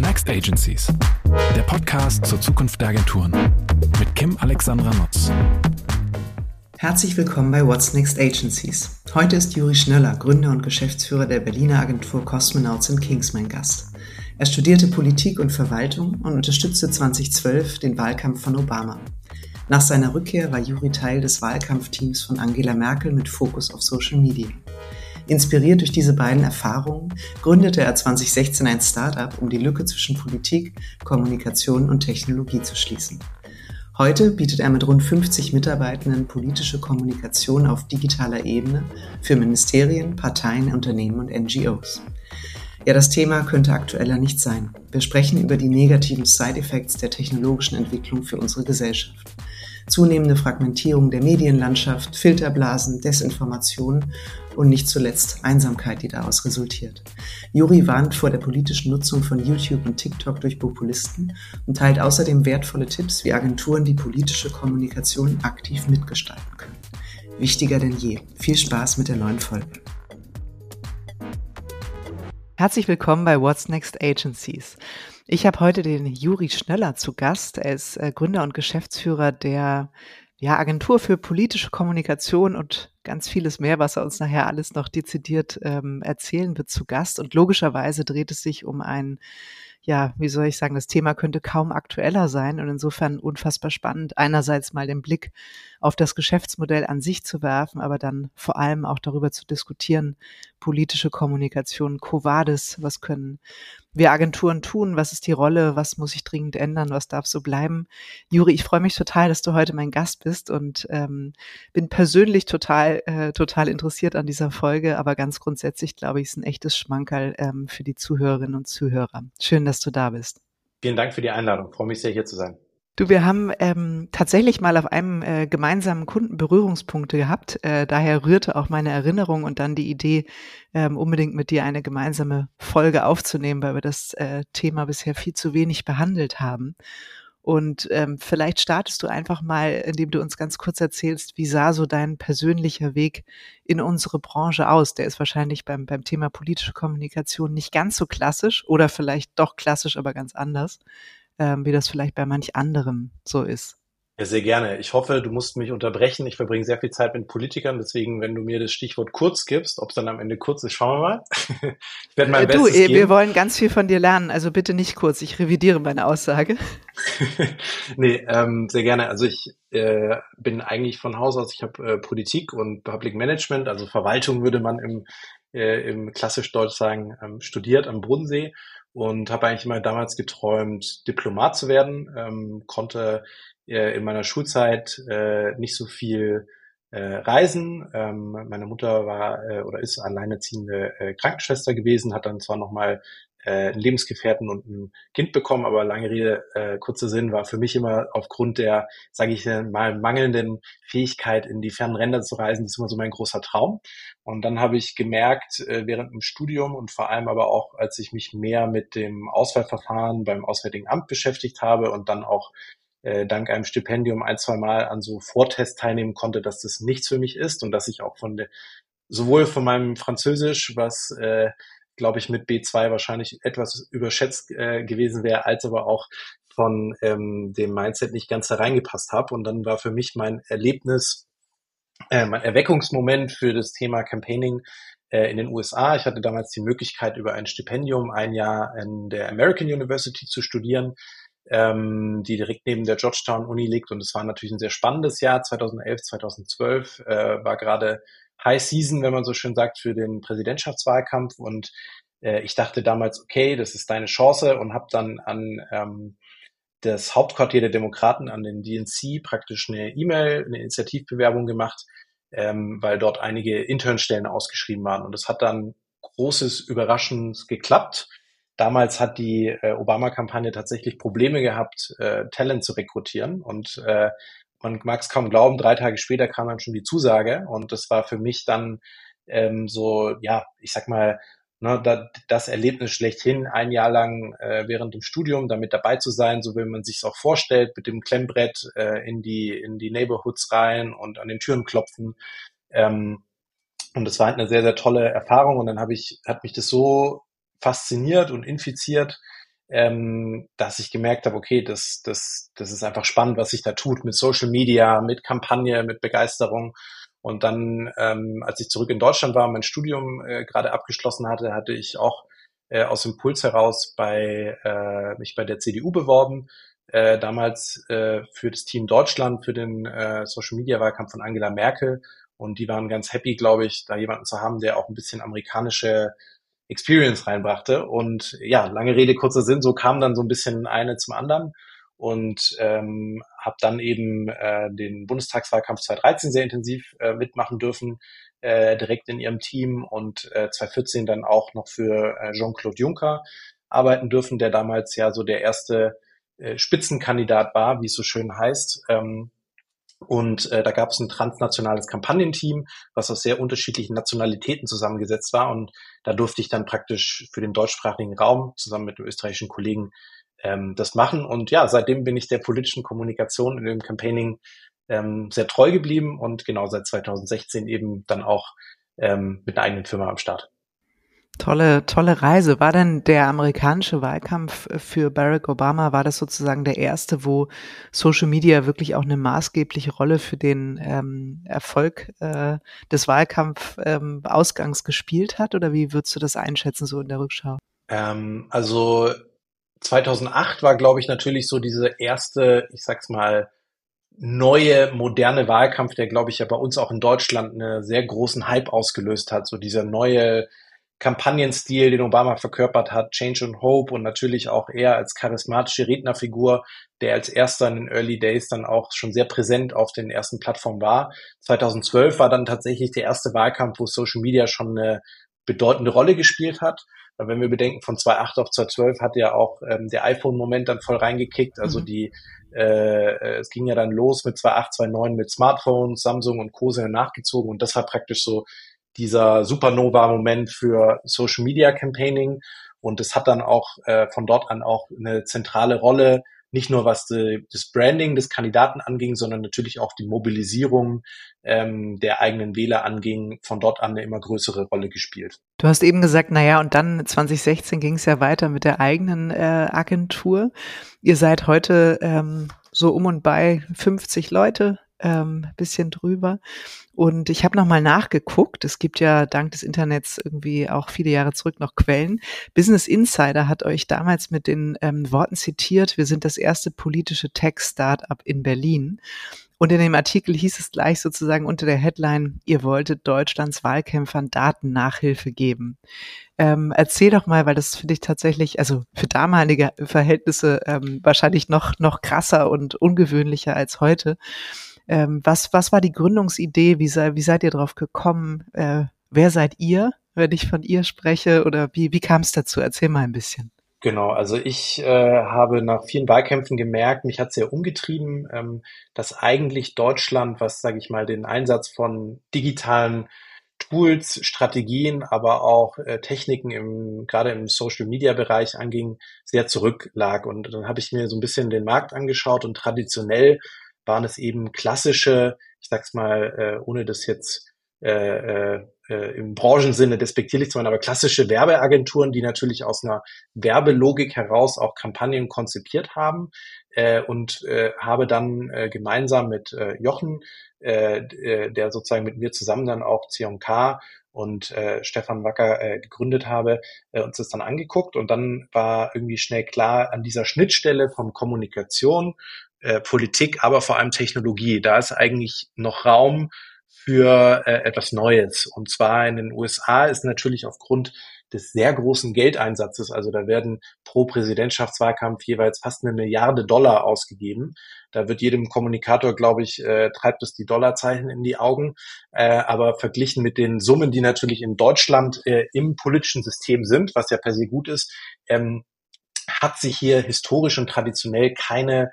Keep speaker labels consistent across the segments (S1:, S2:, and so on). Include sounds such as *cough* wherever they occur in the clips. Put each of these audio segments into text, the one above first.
S1: Next Agencies? Der Podcast zur Zukunft der Agenturen mit Kim Alexandra Nutz.
S2: Herzlich willkommen bei What's Next Agencies. Heute ist Juri Schnöller, Gründer und Geschäftsführer der Berliner Agentur Cosmonauts Kings, mein Gast. Er studierte Politik und Verwaltung und unterstützte 2012 den Wahlkampf von Obama. Nach seiner Rückkehr war Juri Teil des Wahlkampfteams von Angela Merkel mit Fokus auf Social Media. Inspiriert durch diese beiden Erfahrungen gründete er 2016 ein Startup, um die Lücke zwischen Politik, Kommunikation und Technologie zu schließen. Heute bietet er mit rund 50 Mitarbeitenden politische Kommunikation auf digitaler Ebene für Ministerien, Parteien, Unternehmen und NGOs. Ja, das Thema könnte aktueller nicht sein. Wir sprechen über die negativen Side-Effects der technologischen Entwicklung für unsere Gesellschaft zunehmende Fragmentierung der Medienlandschaft, Filterblasen, Desinformation und nicht zuletzt Einsamkeit, die daraus resultiert. Juri warnt vor der politischen Nutzung von YouTube und TikTok durch Populisten und teilt außerdem wertvolle Tipps, wie Agenturen die politische Kommunikation aktiv mitgestalten können. Wichtiger denn je. Viel Spaß mit der neuen Folge. Herzlich willkommen bei What's Next Agencies. Ich habe heute den Juri Schnöller zu Gast. Er ist äh, Gründer und Geschäftsführer der ja, Agentur für politische Kommunikation und ganz vieles mehr, was er uns nachher alles noch dezidiert ähm, erzählen wird, zu Gast. Und logischerweise dreht es sich um ein ja, wie soll ich sagen, das Thema könnte kaum aktueller sein und insofern unfassbar spannend, einerseits mal den Blick auf das Geschäftsmodell an sich zu werfen, aber dann vor allem auch darüber zu diskutieren, politische Kommunikation, Covades, was können wir Agenturen tun, was ist die Rolle, was muss ich dringend ändern, was darf so bleiben. Juri, ich freue mich total, dass du heute mein Gast bist und ähm, bin persönlich total, äh, total interessiert an dieser Folge, aber ganz grundsätzlich glaube ich, ist ein echtes Schmankerl ähm, für die Zuhörerinnen und Zuhörer. Schön, dass du da bist.
S3: Vielen Dank für die Einladung. Ich freue mich sehr, hier zu sein.
S2: Du, wir haben ähm, tatsächlich mal auf einem äh, gemeinsamen Kunden Berührungspunkte gehabt. Äh, daher rührte auch meine Erinnerung und dann die Idee, ähm, unbedingt mit dir eine gemeinsame Folge aufzunehmen, weil wir das äh, Thema bisher viel zu wenig behandelt haben. Und ähm, vielleicht startest du einfach mal, indem du uns ganz kurz erzählst, wie sah so dein persönlicher Weg in unsere Branche aus? Der ist wahrscheinlich beim, beim Thema politische Kommunikation nicht ganz so klassisch oder vielleicht doch klassisch, aber ganz anders ähm, wie das vielleicht bei manch anderem so ist.
S3: Ja, sehr gerne. Ich hoffe, du musst mich unterbrechen. Ich verbringe sehr viel Zeit mit Politikern, deswegen, wenn du mir das Stichwort kurz gibst, ob es dann am Ende kurz ist, schauen wir mal. *laughs*
S2: ich werde mein äh, du, Bestes wir wollen ganz viel von dir lernen, also bitte nicht kurz. Ich revidiere meine Aussage. *laughs* *laughs*
S3: nee, ähm, sehr gerne. Also ich äh, bin eigentlich von Haus aus, ich habe äh, Politik und Public Management, also Verwaltung würde man im, äh, im klassisch Deutsch sagen, ähm, studiert am Bodensee und habe eigentlich immer damals geträumt, Diplomat zu werden, ähm, konnte äh, in meiner Schulzeit äh, nicht so viel äh, reisen. Ähm, meine Mutter war äh, oder ist alleinerziehende äh, Krankenschwester gewesen, hat dann zwar nochmal äh, einen Lebensgefährten und ein Kind bekommen, aber lange Rede, äh, kurzer Sinn, war für mich immer aufgrund der, sage ich mal, mangelnden Fähigkeit, in die fernen Ränder zu reisen, das ist immer so mein großer Traum. Und dann habe ich gemerkt, äh, während dem Studium und vor allem aber auch, als ich mich mehr mit dem Auswahlverfahren beim Auswärtigen Amt beschäftigt habe und dann auch äh, dank einem Stipendium ein, zwei Mal an so Vortests teilnehmen konnte, dass das nichts für mich ist und dass ich auch von der sowohl von meinem Französisch, was äh, glaube ich, mit B2 wahrscheinlich etwas überschätzt äh, gewesen wäre, als aber auch von ähm, dem Mindset nicht ganz da reingepasst habe. Und dann war für mich mein Erlebnis, äh, mein Erweckungsmoment für das Thema Campaigning äh, in den USA. Ich hatte damals die Möglichkeit, über ein Stipendium ein Jahr in der American University zu studieren, ähm, die direkt neben der Georgetown Uni liegt. Und es war natürlich ein sehr spannendes Jahr, 2011, 2012, äh, war gerade High Season, wenn man so schön sagt, für den Präsidentschaftswahlkampf. Und äh, ich dachte damals, okay, das ist deine Chance und habe dann an ähm, das Hauptquartier der Demokraten, an den DNC, praktisch eine E-Mail, eine Initiativbewerbung gemacht, ähm, weil dort einige Internstellen ausgeschrieben waren. Und es hat dann großes Überraschend geklappt. Damals hat die äh, Obama-Kampagne tatsächlich Probleme gehabt, äh, Talent zu rekrutieren. Und äh, man mag es kaum glauben, drei Tage später kam dann schon die Zusage und das war für mich dann ähm, so, ja, ich sag mal, ne, da, das Erlebnis schlechthin, ein Jahr lang äh, während dem Studium damit dabei zu sein, so wie man sich auch vorstellt, mit dem Klemmbrett äh, in die in die Neighborhoods rein und an den Türen klopfen. Ähm, und das war halt eine sehr sehr tolle Erfahrung und dann habe ich hat mich das so fasziniert und infiziert, ähm, dass ich gemerkt habe, okay, das, das, das ist einfach spannend, was sich da tut mit Social Media, mit Kampagne, mit Begeisterung. Und dann, ähm, als ich zurück in Deutschland war, mein Studium äh, gerade abgeschlossen hatte, hatte ich auch äh, aus Impuls heraus bei äh, mich bei der CDU beworben. Äh, damals äh, für das Team Deutschland, für den äh, Social Media Wahlkampf von Angela Merkel. Und die waren ganz happy, glaube ich, da jemanden zu haben, der auch ein bisschen amerikanische Experience reinbrachte. Und ja, lange Rede, kurzer Sinn, so kam dann so ein bisschen eine zum anderen und ähm, habe dann eben äh, den Bundestagswahlkampf 2013 sehr intensiv äh, mitmachen dürfen, äh, direkt in ihrem Team und äh, 2014 dann auch noch für äh, Jean-Claude Juncker arbeiten dürfen, der damals ja so der erste äh, Spitzenkandidat war, wie es so schön heißt. Ähm, und äh, da gab es ein transnationales Kampagnenteam, was aus sehr unterschiedlichen Nationalitäten zusammengesetzt war. Und da durfte ich dann praktisch für den deutschsprachigen Raum zusammen mit dem österreichischen Kollegen ähm, das machen. Und ja, seitdem bin ich der politischen Kommunikation in dem Campaigning ähm, sehr treu geblieben und genau seit 2016 eben dann auch ähm, mit einer eigenen Firma am Start.
S2: Tolle, tolle Reise. War denn der amerikanische Wahlkampf für Barack Obama, war das sozusagen der erste, wo Social Media wirklich auch eine maßgebliche Rolle für den ähm, Erfolg äh, des Wahlkampf-Ausgangs ähm, gespielt hat? Oder wie würdest du das einschätzen, so in der Rückschau?
S3: Ähm, also 2008 war, glaube ich, natürlich so diese erste, ich sag's mal, neue, moderne Wahlkampf, der, glaube ich, ja bei uns auch in Deutschland einen sehr großen Hype ausgelöst hat. So dieser neue Kampagnenstil, den Obama verkörpert hat, Change and Hope und natürlich auch er als charismatische Rednerfigur, der als erster in den Early Days dann auch schon sehr präsent auf den ersten Plattformen war. 2012 war dann tatsächlich der erste Wahlkampf, wo Social Media schon eine bedeutende Rolle gespielt hat. Wenn wir bedenken, von 2008 auf 2012 hat ja auch ähm, der iPhone-Moment dann voll reingekickt. Also mhm. die, äh, es ging ja dann los mit 2008, 2009 mit Smartphones, Samsung und Co. sind nachgezogen und das war praktisch so dieser Supernova-Moment für Social Media Campaigning. Und es hat dann auch äh, von dort an auch eine zentrale Rolle nicht nur was die, das Branding des Kandidaten anging, sondern natürlich auch die Mobilisierung ähm, der eigenen Wähler anging, von dort an eine immer größere Rolle gespielt.
S2: Du hast eben gesagt, naja, und dann 2016 ging es ja weiter mit der eigenen äh, Agentur. Ihr seid heute ähm, so um und bei 50 Leute, ähm, bisschen drüber. Und ich habe nochmal nachgeguckt. Es gibt ja dank des Internets irgendwie auch viele Jahre zurück noch Quellen. Business Insider hat euch damals mit den ähm, Worten zitiert, wir sind das erste politische Tech-Startup in Berlin. Und in dem Artikel hieß es gleich sozusagen unter der Headline, ihr wolltet Deutschlands Wahlkämpfern Datennachhilfe geben. Ähm, erzähl doch mal, weil das finde ich tatsächlich, also für damalige Verhältnisse ähm, wahrscheinlich noch, noch krasser und ungewöhnlicher als heute. Ähm, was, was war die Gründungsidee? Wie, sei, wie seid ihr drauf gekommen? Äh, wer seid ihr, wenn ich von ihr spreche? Oder wie, wie kam es dazu? Erzähl mal ein bisschen.
S3: Genau, also ich äh, habe nach vielen Wahlkämpfen gemerkt, mich hat sehr umgetrieben, ähm, dass eigentlich Deutschland, was sage ich mal, den Einsatz von digitalen Tools, Strategien, aber auch äh, Techniken im gerade im Social Media Bereich anging, sehr zurücklag. Und dann habe ich mir so ein bisschen den Markt angeschaut und traditionell waren es eben klassische, ich sag's mal, äh, ohne das jetzt äh, äh, äh, im Branchensinne despektierlich zu meinen, aber klassische Werbeagenturen, die natürlich aus einer Werbelogik heraus auch Kampagnen konzipiert haben äh, und äh, habe dann äh, gemeinsam mit äh, Jochen, äh, äh der sozusagen mit mir zusammen dann auch C&K und äh, Stefan Wacker äh, gegründet habe, äh, uns das dann angeguckt. Und dann war irgendwie schnell klar an dieser Schnittstelle von Kommunikation äh, Politik, aber vor allem Technologie. Da ist eigentlich noch Raum für äh, etwas Neues. Und zwar in den USA ist natürlich aufgrund des sehr großen Geldeinsatzes, also da werden pro Präsidentschaftswahlkampf jeweils fast eine Milliarde Dollar ausgegeben. Da wird jedem Kommunikator, glaube ich, äh, treibt es die Dollarzeichen in die Augen. Äh, aber verglichen mit den Summen, die natürlich in Deutschland äh, im politischen System sind, was ja per se gut ist, ähm, hat sich hier historisch und traditionell keine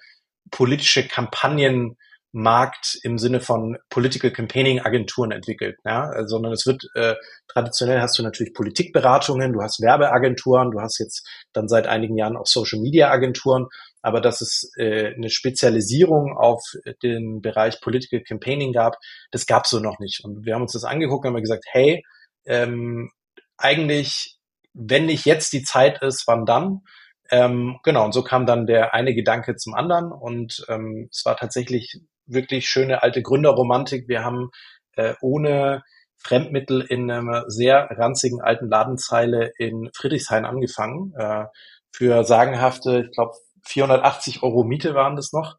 S3: politische Kampagnenmarkt im Sinne von Political Campaigning Agenturen entwickelt, ja, sondern es wird äh, traditionell hast du natürlich Politikberatungen, du hast Werbeagenturen, du hast jetzt dann seit einigen Jahren auch Social Media Agenturen, aber dass es äh, eine Spezialisierung auf den Bereich Political Campaigning gab, das gab es so noch nicht. Und wir haben uns das angeguckt und haben gesagt, hey, ähm, eigentlich, wenn nicht jetzt die Zeit ist, wann dann? Ähm, genau, und so kam dann der eine Gedanke zum anderen und ähm, es war tatsächlich wirklich schöne alte Gründerromantik. Wir haben äh, ohne Fremdmittel in einer sehr ranzigen alten Ladenzeile in Friedrichshain angefangen. Äh, für sagenhafte, ich glaube, 480 Euro Miete waren das noch.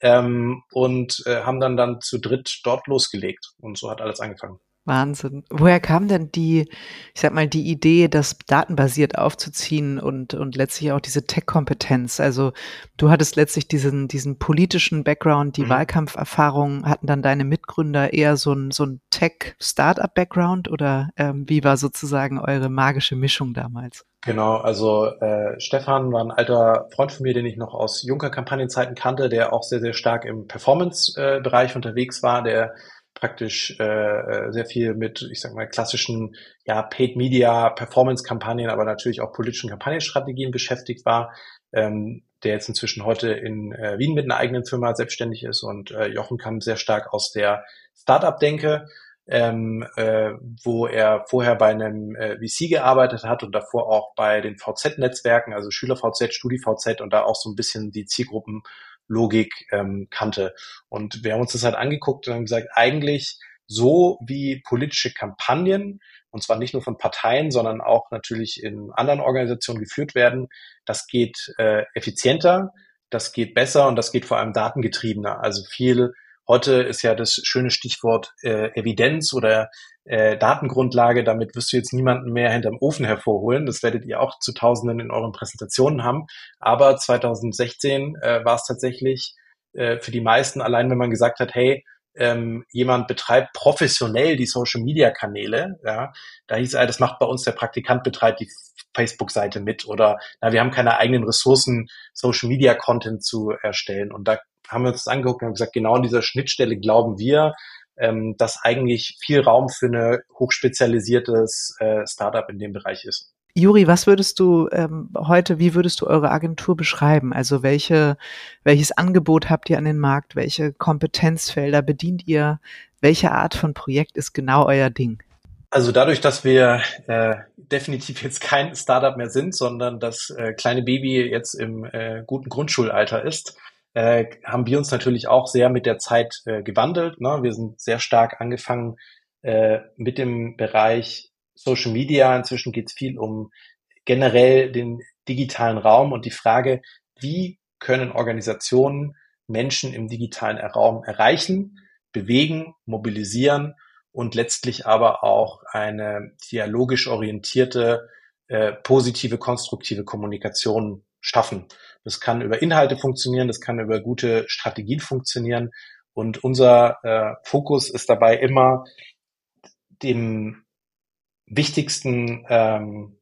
S3: Ähm, und äh, haben dann dann zu dritt dort losgelegt. Und so hat alles angefangen.
S2: Wahnsinn. Woher kam denn die, ich sag mal, die Idee, das datenbasiert aufzuziehen und, und letztlich auch diese Tech-Kompetenz? Also du hattest letztlich diesen, diesen politischen Background, die mhm. Wahlkampferfahrung, hatten dann deine Mitgründer eher so ein, so ein Tech-Startup-Background oder ähm, wie war sozusagen eure magische Mischung damals?
S3: Genau, also äh, Stefan war ein alter Freund von mir, den ich noch aus Juncker-Kampagnenzeiten kannte, der auch sehr, sehr stark im Performance-Bereich unterwegs war, der praktisch äh, äh, sehr viel mit, ich sag mal, klassischen ja, Paid Media, Performance-Kampagnen, aber natürlich auch politischen Kampagnenstrategien beschäftigt war, ähm, der jetzt inzwischen heute in äh, Wien mit einer eigenen Firma selbstständig ist und äh, Jochen kam sehr stark aus der Startup-Denke, ähm, äh, wo er vorher bei einem äh, VC gearbeitet hat und davor auch bei den VZ-Netzwerken, also Schüler-VZ, Studi-VZ und da auch so ein bisschen die Zielgruppen Logik ähm, kannte. Und wir haben uns das halt angeguckt und haben gesagt, eigentlich so wie politische Kampagnen, und zwar nicht nur von Parteien, sondern auch natürlich in anderen Organisationen geführt werden, das geht äh, effizienter, das geht besser und das geht vor allem datengetriebener. Also viel Heute ist ja das schöne Stichwort äh, Evidenz oder äh, Datengrundlage. Damit wirst du jetzt niemanden mehr hinterm Ofen hervorholen. Das werdet ihr auch zu Tausenden in euren Präsentationen haben. Aber 2016 äh, war es tatsächlich äh, für die meisten, allein wenn man gesagt hat, hey, ähm, jemand betreibt professionell die Social Media Kanäle, ja, da hieß es, das macht bei uns der Praktikant betreibt die Facebook-Seite mit oder na, wir haben keine eigenen Ressourcen, Social Media Content zu erstellen. Und da haben wir uns das angeguckt und haben gesagt, genau an dieser Schnittstelle glauben wir, ähm, dass eigentlich viel Raum für ein hochspezialisiertes äh, Startup in dem Bereich ist.
S2: Juri, was würdest du ähm, heute, wie würdest du eure Agentur beschreiben? Also welche, welches Angebot habt ihr an den Markt? Welche Kompetenzfelder bedient ihr? Welche Art von Projekt ist genau euer Ding?
S3: Also dadurch, dass wir äh, definitiv jetzt kein Startup mehr sind, sondern das äh, kleine Baby jetzt im äh, guten Grundschulalter ist, äh, haben wir uns natürlich auch sehr mit der Zeit äh, gewandelt. Ne? Wir sind sehr stark angefangen äh, mit dem Bereich Social Media. Inzwischen geht es viel um generell den digitalen Raum und die Frage, wie können Organisationen Menschen im digitalen Raum erreichen, bewegen, mobilisieren und letztlich aber auch eine dialogisch orientierte, äh, positive, konstruktive Kommunikation schaffen. Das kann über Inhalte funktionieren, das kann über gute Strategien funktionieren. Und unser äh, Fokus ist dabei immer, dem wichtigsten ähm,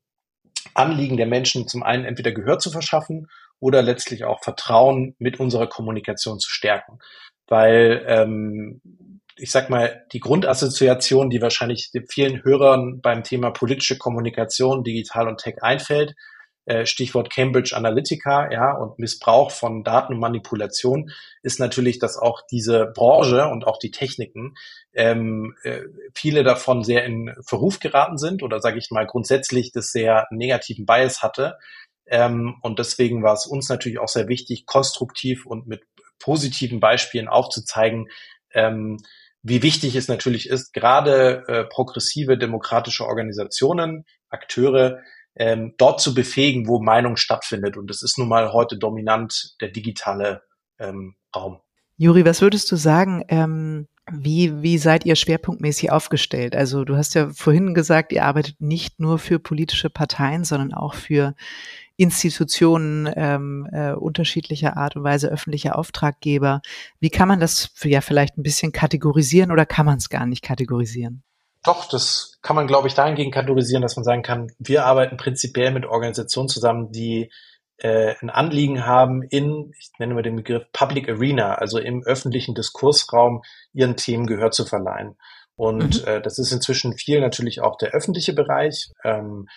S3: Anliegen der Menschen zum einen entweder Gehör zu verschaffen oder letztlich auch Vertrauen mit unserer Kommunikation zu stärken. Weil ähm, ich sag mal, die Grundassoziation, die wahrscheinlich vielen Hörern beim Thema politische Kommunikation, digital und Tech einfällt, Stichwort Cambridge Analytica, ja, und Missbrauch von Daten und Manipulation, ist natürlich, dass auch diese Branche und auch die Techniken ähm, äh, viele davon sehr in Verruf geraten sind oder sage ich mal grundsätzlich das sehr negativen Bias hatte. Ähm, und deswegen war es uns natürlich auch sehr wichtig, konstruktiv und mit positiven Beispielen aufzuzeigen, ähm, wie wichtig es natürlich ist, gerade äh, progressive demokratische Organisationen, Akteure ähm, dort zu befähigen, wo Meinung stattfindet. Und das ist nun mal heute dominant der digitale ähm, Raum.
S2: Juri, was würdest du sagen? Ähm, wie, wie seid ihr schwerpunktmäßig aufgestellt? Also du hast ja vorhin gesagt, ihr arbeitet nicht nur für politische Parteien, sondern auch für Institutionen ähm, äh, unterschiedlicher Art und Weise, öffentliche Auftraggeber. Wie kann man das ja vielleicht ein bisschen kategorisieren oder kann man es gar nicht kategorisieren?
S3: Doch, das kann man, glaube ich, dahingehend kategorisieren, dass man sagen kann, wir arbeiten prinzipiell mit Organisationen zusammen, die äh, ein Anliegen haben in, ich nenne mal den Begriff Public Arena, also im öffentlichen Diskursraum ihren Themen Gehör zu verleihen. Und mhm. äh, das ist inzwischen viel natürlich auch der öffentliche Bereich. Ähm,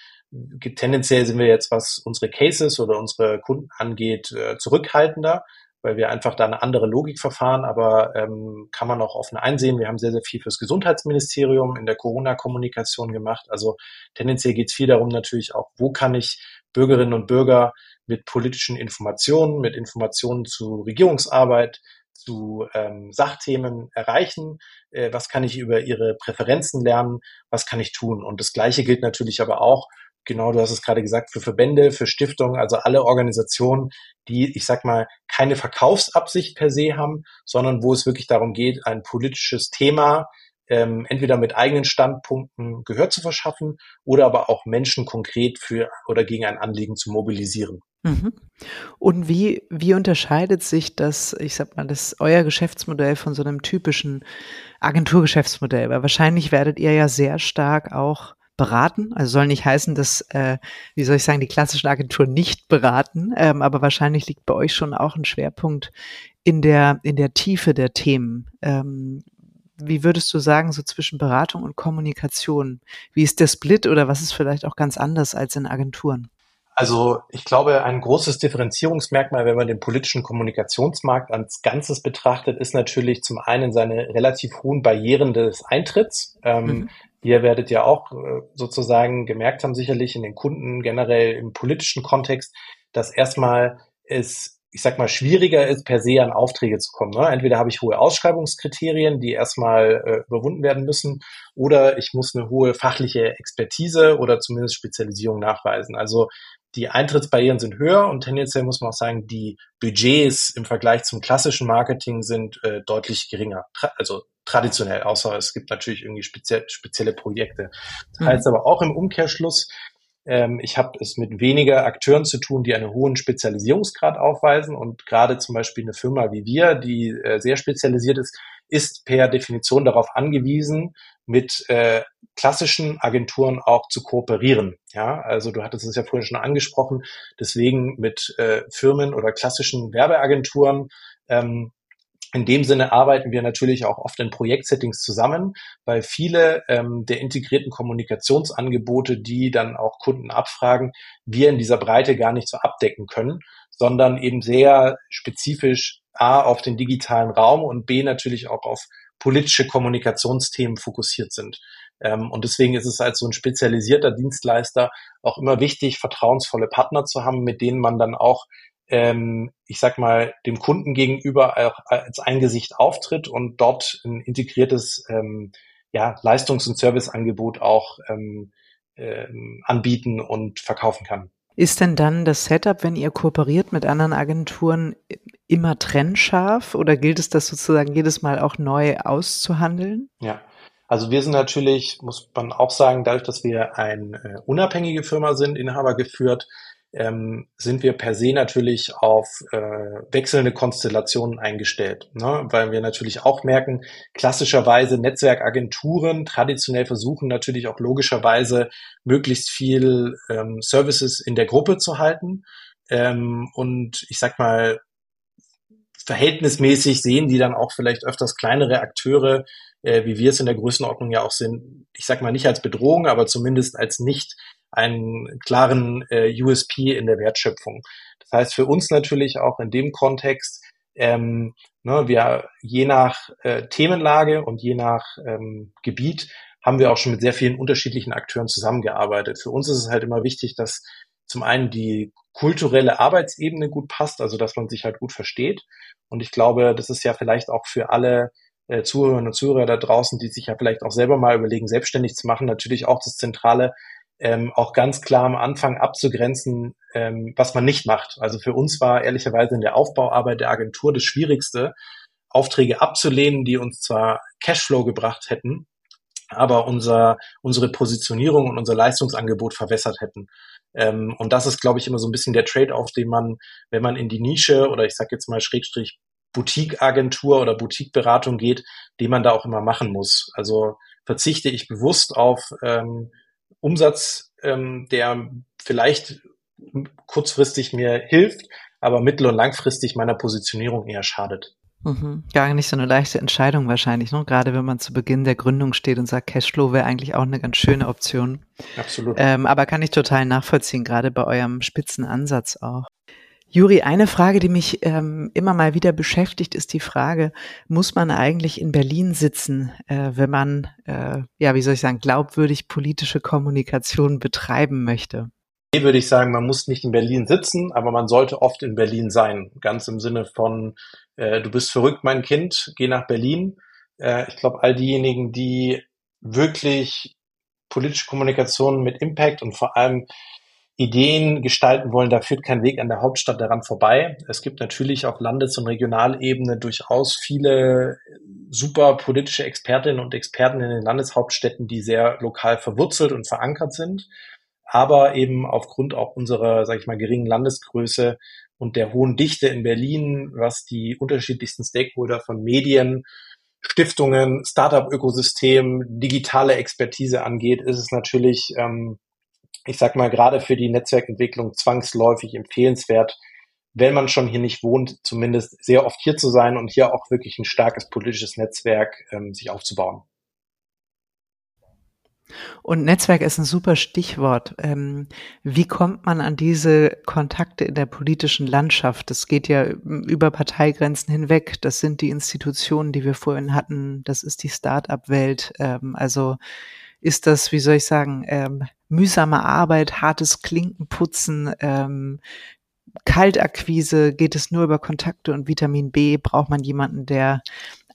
S3: tendenziell sind wir jetzt, was unsere Cases oder unsere Kunden angeht, äh, zurückhaltender. Weil wir einfach da eine andere Logik verfahren, aber ähm, kann man auch offen einsehen. Wir haben sehr, sehr viel fürs Gesundheitsministerium in der Corona-Kommunikation gemacht. Also tendenziell geht es viel darum natürlich auch, wo kann ich Bürgerinnen und Bürger mit politischen Informationen, mit Informationen zu Regierungsarbeit, zu ähm, Sachthemen erreichen? Äh, was kann ich über ihre Präferenzen lernen? Was kann ich tun? Und das Gleiche gilt natürlich aber auch genau, du hast es gerade gesagt, für Verbände, für Stiftungen, also alle Organisationen, die, ich sag mal, keine Verkaufsabsicht per se haben, sondern wo es wirklich darum geht, ein politisches Thema ähm, entweder mit eigenen Standpunkten Gehör zu verschaffen oder aber auch Menschen konkret für oder gegen ein Anliegen zu mobilisieren.
S2: Mhm. Und wie, wie unterscheidet sich das, ich sag mal, das euer Geschäftsmodell von so einem typischen Agenturgeschäftsmodell? Weil wahrscheinlich werdet ihr ja sehr stark auch beraten. Also soll nicht heißen, dass, äh, wie soll ich sagen, die klassischen Agenturen nicht beraten, ähm, aber wahrscheinlich liegt bei euch schon auch ein Schwerpunkt in der, in der Tiefe der Themen. Ähm, wie würdest du sagen, so zwischen Beratung und Kommunikation? Wie ist der Split oder was ist vielleicht auch ganz anders als in Agenturen?
S3: Also ich glaube, ein großes Differenzierungsmerkmal, wenn man den politischen Kommunikationsmarkt als Ganzes betrachtet, ist natürlich zum einen seine relativ hohen Barrieren des Eintritts. Ähm, mhm. Ihr werdet ja auch äh, sozusagen gemerkt haben, sicherlich in den Kunden generell im politischen Kontext, dass erstmal es ich sag mal, schwieriger ist, per se an Aufträge zu kommen. Ne? Entweder habe ich hohe Ausschreibungskriterien, die erstmal äh, überwunden werden müssen, oder ich muss eine hohe fachliche Expertise oder zumindest Spezialisierung nachweisen. Also die Eintrittsbarrieren sind höher und tendenziell muss man auch sagen, die Budgets im Vergleich zum klassischen Marketing sind äh, deutlich geringer. Also traditionell, außer es gibt natürlich irgendwie spezie spezielle Projekte. Das mhm. heißt aber auch im Umkehrschluss, ähm, ich habe es mit weniger Akteuren zu tun, die einen hohen Spezialisierungsgrad aufweisen und gerade zum Beispiel eine Firma wie wir, die äh, sehr spezialisiert ist, ist per Definition darauf angewiesen, mit äh, klassischen Agenturen auch zu kooperieren. Ja, also du hattest es ja vorhin schon angesprochen, deswegen mit äh, Firmen oder klassischen Werbeagenturen ähm, in dem Sinne arbeiten wir natürlich auch oft in Projektsettings zusammen, weil viele ähm, der integrierten Kommunikationsangebote, die dann auch Kunden abfragen, wir in dieser Breite gar nicht so abdecken können, sondern eben sehr spezifisch A auf den digitalen Raum und B natürlich auch auf politische Kommunikationsthemen fokussiert sind. Ähm, und deswegen ist es als so ein spezialisierter Dienstleister auch immer wichtig, vertrauensvolle Partner zu haben, mit denen man dann auch ähm, ich sag mal, dem Kunden gegenüber als ein Gesicht auftritt und dort ein integriertes ähm, ja, Leistungs- und Serviceangebot auch ähm, ähm, anbieten und verkaufen kann.
S2: Ist denn dann das Setup, wenn ihr kooperiert mit anderen Agenturen, immer trennscharf oder gilt es das sozusagen jedes Mal auch neu auszuhandeln?
S3: Ja, also wir sind natürlich, muss man auch sagen, dadurch, dass wir eine äh, unabhängige Firma sind, Inhaber geführt, ähm, sind wir per se natürlich auf äh, wechselnde Konstellationen eingestellt, ne? weil wir natürlich auch merken, klassischerweise Netzwerkagenturen traditionell versuchen natürlich auch logischerweise möglichst viel ähm, Services in der Gruppe zu halten ähm, und ich sag mal verhältnismäßig sehen die dann auch vielleicht öfters kleinere Akteure, äh, wie wir es in der Größenordnung ja auch sind, ich sag mal nicht als Bedrohung, aber zumindest als nicht einen klaren äh, USP in der Wertschöpfung. Das heißt für uns natürlich auch in dem Kontext, ähm, ne, wir je nach äh, Themenlage und je nach ähm, Gebiet haben wir auch schon mit sehr vielen unterschiedlichen Akteuren zusammengearbeitet. Für uns ist es halt immer wichtig, dass zum einen die kulturelle Arbeitsebene gut passt, also dass man sich halt gut versteht. Und ich glaube, das ist ja vielleicht auch für alle äh, Zuhörerinnen und Zuhörer da draußen, die sich ja vielleicht auch selber mal überlegen, selbstständig zu machen, natürlich auch das Zentrale, ähm, auch ganz klar am Anfang abzugrenzen, ähm, was man nicht macht. Also für uns war ehrlicherweise in der Aufbauarbeit der Agentur das Schwierigste, Aufträge abzulehnen, die uns zwar Cashflow gebracht hätten, aber unser, unsere Positionierung und unser Leistungsangebot verwässert hätten. Ähm, und das ist, glaube ich, immer so ein bisschen der Trade-off, den man, wenn man in die Nische oder ich sage jetzt mal Schrägstrich Boutique-Agentur oder Boutique-Beratung geht, den man da auch immer machen muss. Also verzichte ich bewusst auf ähm, Umsatz, ähm, der vielleicht kurzfristig mir hilft, aber mittel- und langfristig meiner Positionierung eher schadet.
S2: Mhm. Gar nicht so eine leichte Entscheidung wahrscheinlich, ne? gerade wenn man zu Beginn der Gründung steht und sagt, Cashflow wäre eigentlich auch eine ganz schöne Option.
S3: Absolut.
S2: Ähm, aber kann ich total nachvollziehen, gerade bei eurem Spitzenansatz auch. Juri, eine Frage, die mich ähm, immer mal wieder beschäftigt, ist die Frage, muss man eigentlich in Berlin sitzen, äh, wenn man, äh, ja, wie soll ich sagen, glaubwürdig politische Kommunikation betreiben möchte?
S3: Hier würde ich sagen, man muss nicht in Berlin sitzen, aber man sollte oft in Berlin sein. Ganz im Sinne von, äh, du bist verrückt, mein Kind, geh nach Berlin. Äh, ich glaube, all diejenigen, die wirklich politische Kommunikation mit Impact und vor allem Ideen gestalten wollen, da führt kein Weg an der Hauptstadt daran vorbei. Es gibt natürlich auf Landes- und Regionalebene durchaus viele super politische Expertinnen und Experten in den Landeshauptstädten, die sehr lokal verwurzelt und verankert sind. Aber eben aufgrund auch unserer, sage ich mal, geringen Landesgröße und der hohen Dichte in Berlin, was die unterschiedlichsten Stakeholder von Medien, Stiftungen, Startup-Ökosystem, digitale Expertise angeht, ist es natürlich ähm, ich sag mal, gerade für die Netzwerkentwicklung zwangsläufig empfehlenswert, wenn man schon hier nicht wohnt, zumindest sehr oft hier zu sein und hier auch wirklich ein starkes politisches Netzwerk ähm, sich aufzubauen.
S2: Und Netzwerk ist ein super Stichwort. Ähm, wie kommt man an diese Kontakte in der politischen Landschaft? Das geht ja über Parteigrenzen hinweg. Das sind die Institutionen, die wir vorhin hatten. Das ist die Start-up-Welt. Ähm, also ist das, wie soll ich sagen, ähm, mühsame Arbeit, hartes Klinkenputzen, ähm, Kaltakquise, geht es nur über Kontakte und Vitamin B, braucht man jemanden, der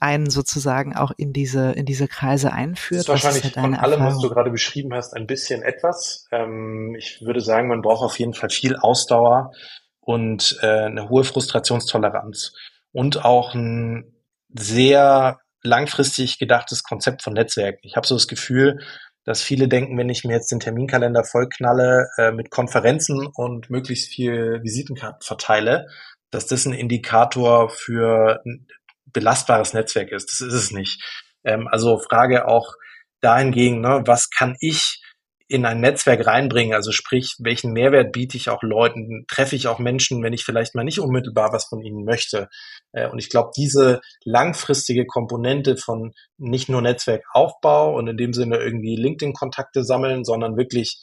S2: einen sozusagen auch in diese, in diese Kreise einführt?
S3: Das ist wahrscheinlich ist von allem, was du gerade beschrieben hast, ein bisschen etwas. Ähm, ich würde sagen, man braucht auf jeden Fall viel Ausdauer und äh, eine hohe Frustrationstoleranz und auch ein sehr langfristig gedachtes Konzept von Netzwerken. Ich habe so das Gefühl, dass viele denken, wenn ich mir jetzt den Terminkalender vollknalle äh, mit Konferenzen und möglichst viel Visitenkarten verteile, dass das ein Indikator für ein belastbares Netzwerk ist. Das ist es nicht. Ähm, also Frage auch dahingegen, ne, was kann ich in ein Netzwerk reinbringen? Also sprich, welchen Mehrwert biete ich auch Leuten? Treffe ich auch Menschen, wenn ich vielleicht mal nicht unmittelbar was von ihnen möchte? Äh, und ich glaube, diese langfristige Komponente von nicht nur Netzwerkaufbau und in dem Sinne irgendwie LinkedIn-Kontakte sammeln, sondern wirklich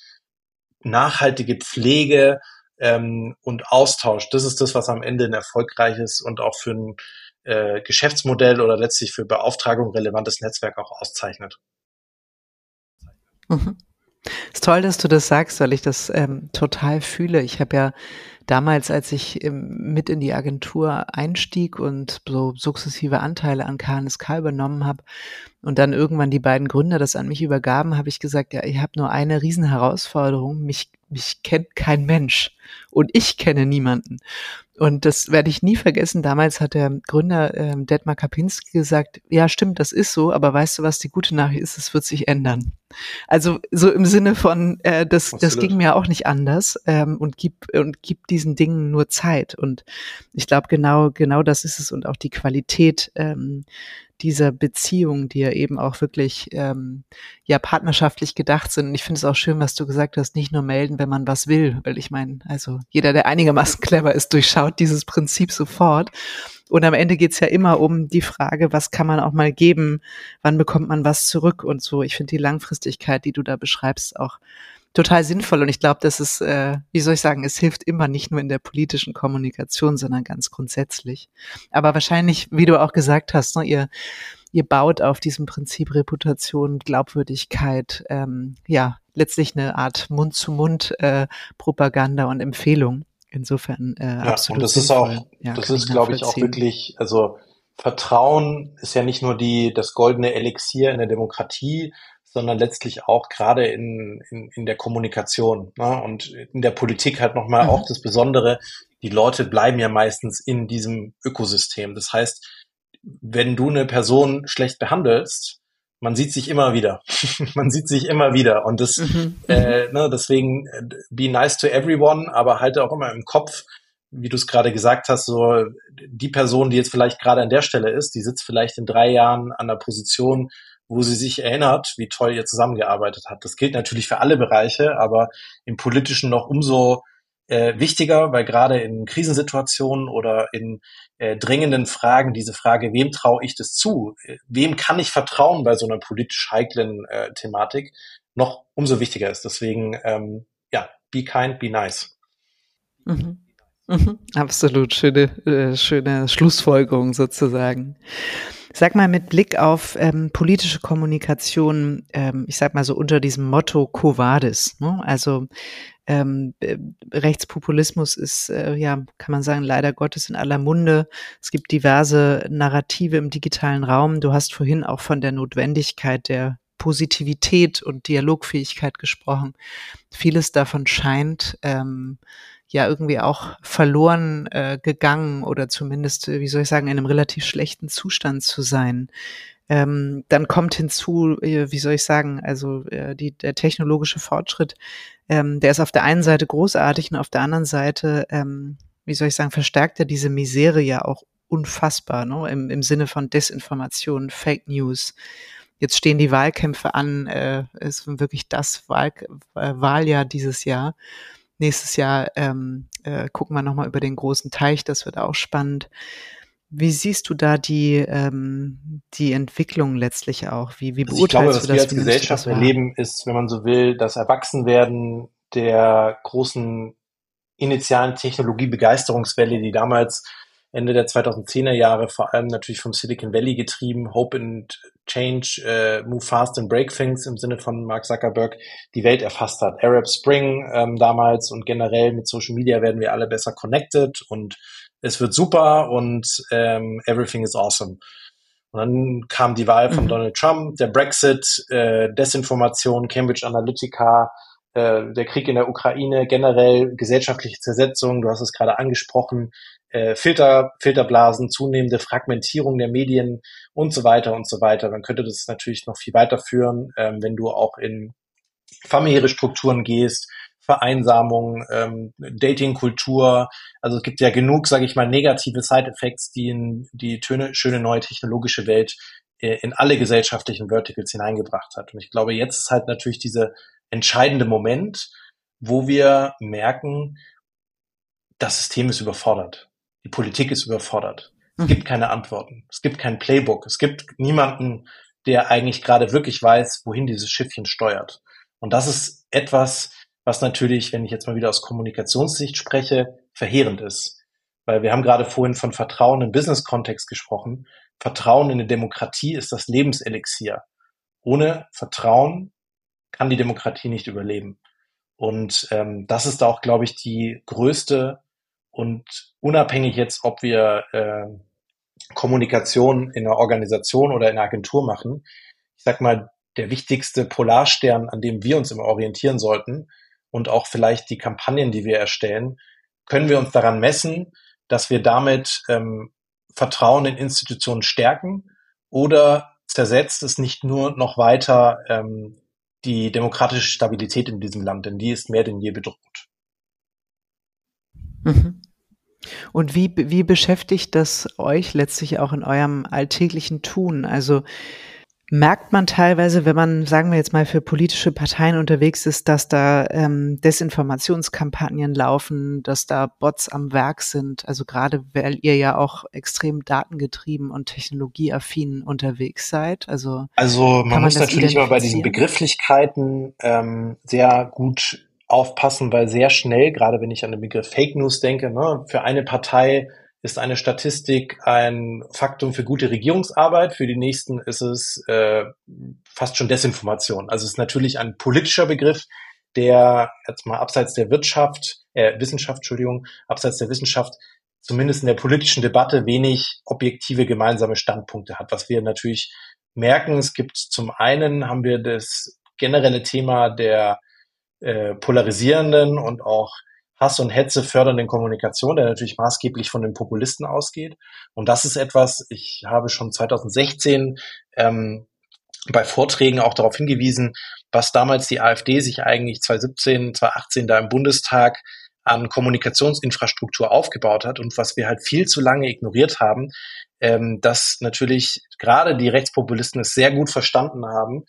S3: nachhaltige Pflege ähm, und Austausch, das ist das, was am Ende ein erfolgreiches und auch für ein äh, Geschäftsmodell oder letztlich für Beauftragung relevantes Netzwerk auch auszeichnet.
S2: Mhm. Toll, dass du das sagst, weil ich das ähm, total fühle. Ich habe ja damals, als ich ähm, mit in die Agentur einstieg und so sukzessive Anteile an KNSK übernommen habe und dann irgendwann die beiden Gründer das an mich übergaben, habe ich gesagt, ja, ich habe nur eine Riesenherausforderung. Mich, mich kennt kein Mensch und ich kenne niemanden. Und das werde ich nie vergessen. Damals hat der Gründer ähm, Detmar Kapinski gesagt, ja stimmt, das ist so, aber weißt du, was die gute Nachricht ist, es wird sich ändern. Also so im Sinne von, äh, das, das ging mir auch nicht anders ähm, und gib, und gib diesen Dingen nur Zeit. Und ich glaube, genau, genau das ist es und auch die Qualität ähm, dieser Beziehungen, die ja eben auch wirklich ähm, ja partnerschaftlich gedacht sind. Und ich finde es auch schön, was du gesagt hast, nicht nur melden, wenn man was will, weil ich meine, also jeder, der einigermaßen *laughs* clever ist, durchschaut dieses Prinzip sofort. Und am Ende geht's ja immer um die Frage, was kann man auch mal geben, wann bekommt man was zurück und so. Ich finde die Langfristigkeit, die du da beschreibst, auch total sinnvoll. Und ich glaube, das ist, äh, wie soll ich sagen, es hilft immer nicht nur in der politischen Kommunikation, sondern ganz grundsätzlich. Aber wahrscheinlich, wie du auch gesagt hast, ne, ihr, ihr baut auf diesem Prinzip Reputation, Glaubwürdigkeit, ähm, ja, letztlich eine Art Mund-zu-Mund-Propaganda äh, und Empfehlung. Insofern äh, ja, absolut.
S3: Und das sinnvoll. ist auch, ja, das ist, glaube ich, auch wirklich, also Vertrauen ist ja nicht nur die, das goldene Elixier in der Demokratie, sondern letztlich auch gerade in, in, in der Kommunikation ne? und in der Politik halt nochmal mhm. auch das Besondere, die Leute bleiben ja meistens in diesem Ökosystem. Das heißt, wenn du eine Person schlecht behandelst, man sieht sich immer wieder. *laughs* man sieht sich immer wieder. Und das, mhm. äh, ne, deswegen äh, be nice to everyone, aber halte auch immer im Kopf, wie du es gerade gesagt hast, so die Person, die jetzt vielleicht gerade an der Stelle ist, die sitzt vielleicht in drei Jahren an der Position, wo sie sich erinnert, wie toll ihr zusammengearbeitet hat. Das gilt natürlich für alle Bereiche, aber im politischen noch umso äh, wichtiger, weil gerade in Krisensituationen oder in äh, dringenden Fragen diese Frage, wem traue ich das zu, wem kann ich vertrauen bei so einer politisch heiklen äh, Thematik, noch umso wichtiger ist. Deswegen, ähm, ja, be kind, be nice.
S2: Mhm. Mhm, absolut schöne, äh, schöne Schlussfolgerung sozusagen. Sag mal, mit Blick auf ähm, politische Kommunikation, ähm, ich sag mal so unter diesem Motto Quo ne? also ähm, äh, Rechtspopulismus ist, äh, ja, kann man sagen, leider Gottes in aller Munde. Es gibt diverse Narrative im digitalen Raum. Du hast vorhin auch von der Notwendigkeit der Positivität und Dialogfähigkeit gesprochen. Vieles davon scheint ähm, ja irgendwie auch verloren äh, gegangen oder zumindest, äh, wie soll ich sagen, in einem relativ schlechten Zustand zu sein. Ähm, dann kommt hinzu, äh, wie soll ich sagen, also äh, die, der technologische Fortschritt, ähm, der ist auf der einen Seite großartig und auf der anderen Seite, ähm, wie soll ich sagen, verstärkt er diese Misere ja auch unfassbar, ne? Im, im Sinne von Desinformation, Fake News. Jetzt stehen die Wahlkämpfe an, äh, ist wirklich das Wahl, äh, Wahljahr dieses Jahr. Nächstes Jahr ähm, äh, gucken wir nochmal über den großen Teich, das wird auch spannend. Wie siehst du da die, ähm, die Entwicklung letztlich auch? Wie, wie
S3: beurteilst also ich glaube, was du das? wir als Gesellschaft erleben, ist, wenn man so will, das Erwachsenwerden der großen initialen Technologiebegeisterungswelle, die damals Ende der 2010er Jahre vor allem natürlich vom Silicon Valley getrieben, Hope and Change, äh, Move Fast and Break Things im Sinne von Mark Zuckerberg, die Welt erfasst hat. Arab Spring ähm, damals und generell mit Social Media werden wir alle besser connected und es wird super und ähm, everything is awesome. Und dann kam die Wahl von mhm. Donald Trump, der Brexit, äh, Desinformation, Cambridge Analytica, äh, der Krieg in der Ukraine, generell gesellschaftliche Zersetzung, du hast es gerade angesprochen, äh, Filter, Filterblasen, zunehmende Fragmentierung der Medien und so weiter und so weiter. Man könnte das natürlich noch viel weiterführen, ähm, wenn du auch in familiäre Strukturen gehst, Vereinsamung, ähm, Datingkultur. Also es gibt ja genug, sage ich mal, negative Side-Effects, die in die töne, schöne neue technologische Welt äh, in alle gesellschaftlichen Verticals hineingebracht hat. Und ich glaube, jetzt ist halt natürlich dieser entscheidende Moment, wo wir merken, das System ist überfordert. Die Politik ist überfordert. Es gibt keine Antworten. Es gibt kein Playbook. Es gibt niemanden, der eigentlich gerade wirklich weiß, wohin dieses Schiffchen steuert. Und das ist etwas, was natürlich, wenn ich jetzt mal wieder aus Kommunikationssicht spreche, verheerend ist. Weil wir haben gerade vorhin von Vertrauen im Business-Kontext gesprochen. Vertrauen in eine Demokratie ist das Lebenselixier. Ohne Vertrauen kann die Demokratie nicht überleben. Und ähm, das ist auch, glaube ich, die größte und unabhängig jetzt, ob wir äh, Kommunikation in einer Organisation oder in einer Agentur machen, ich sag mal, der wichtigste Polarstern, an dem wir uns immer orientieren sollten und auch vielleicht die Kampagnen, die wir erstellen, können wir uns daran messen, dass wir damit ähm, Vertrauen in Institutionen stärken oder zersetzt es nicht nur noch weiter ähm, die demokratische Stabilität in diesem Land, denn die ist mehr denn je bedroht.
S2: Mhm. Und wie, wie beschäftigt das euch letztlich auch in eurem alltäglichen Tun? Also merkt man teilweise, wenn man, sagen wir jetzt mal, für politische Parteien unterwegs ist, dass da ähm, Desinformationskampagnen laufen, dass da Bots am Werk sind. Also gerade weil ihr ja auch extrem datengetrieben und technologieaffin unterwegs seid. Also,
S3: also man, man muss natürlich immer bei diesen Begrifflichkeiten ähm, sehr gut aufpassen, weil sehr schnell, gerade wenn ich an den Begriff Fake News denke, ne, für eine Partei ist eine Statistik ein Faktum für gute Regierungsarbeit. Für die nächsten ist es äh, fast schon Desinformation. Also es ist natürlich ein politischer Begriff, der jetzt mal abseits der Wirtschaft, äh, Wissenschaft, Entschuldigung, abseits der Wissenschaft zumindest in der politischen Debatte wenig objektive gemeinsame Standpunkte hat. Was wir natürlich merken, es gibt zum einen haben wir das generelle Thema der äh, polarisierenden und auch Hass und Hetze fördernden Kommunikation, der natürlich maßgeblich von den Populisten ausgeht. Und das ist etwas, ich habe schon 2016 ähm, bei Vorträgen auch darauf hingewiesen, was damals die AfD sich eigentlich 2017, 2018 da im Bundestag an Kommunikationsinfrastruktur aufgebaut hat und was wir halt viel zu lange ignoriert haben, ähm, dass natürlich gerade die Rechtspopulisten es sehr gut verstanden haben,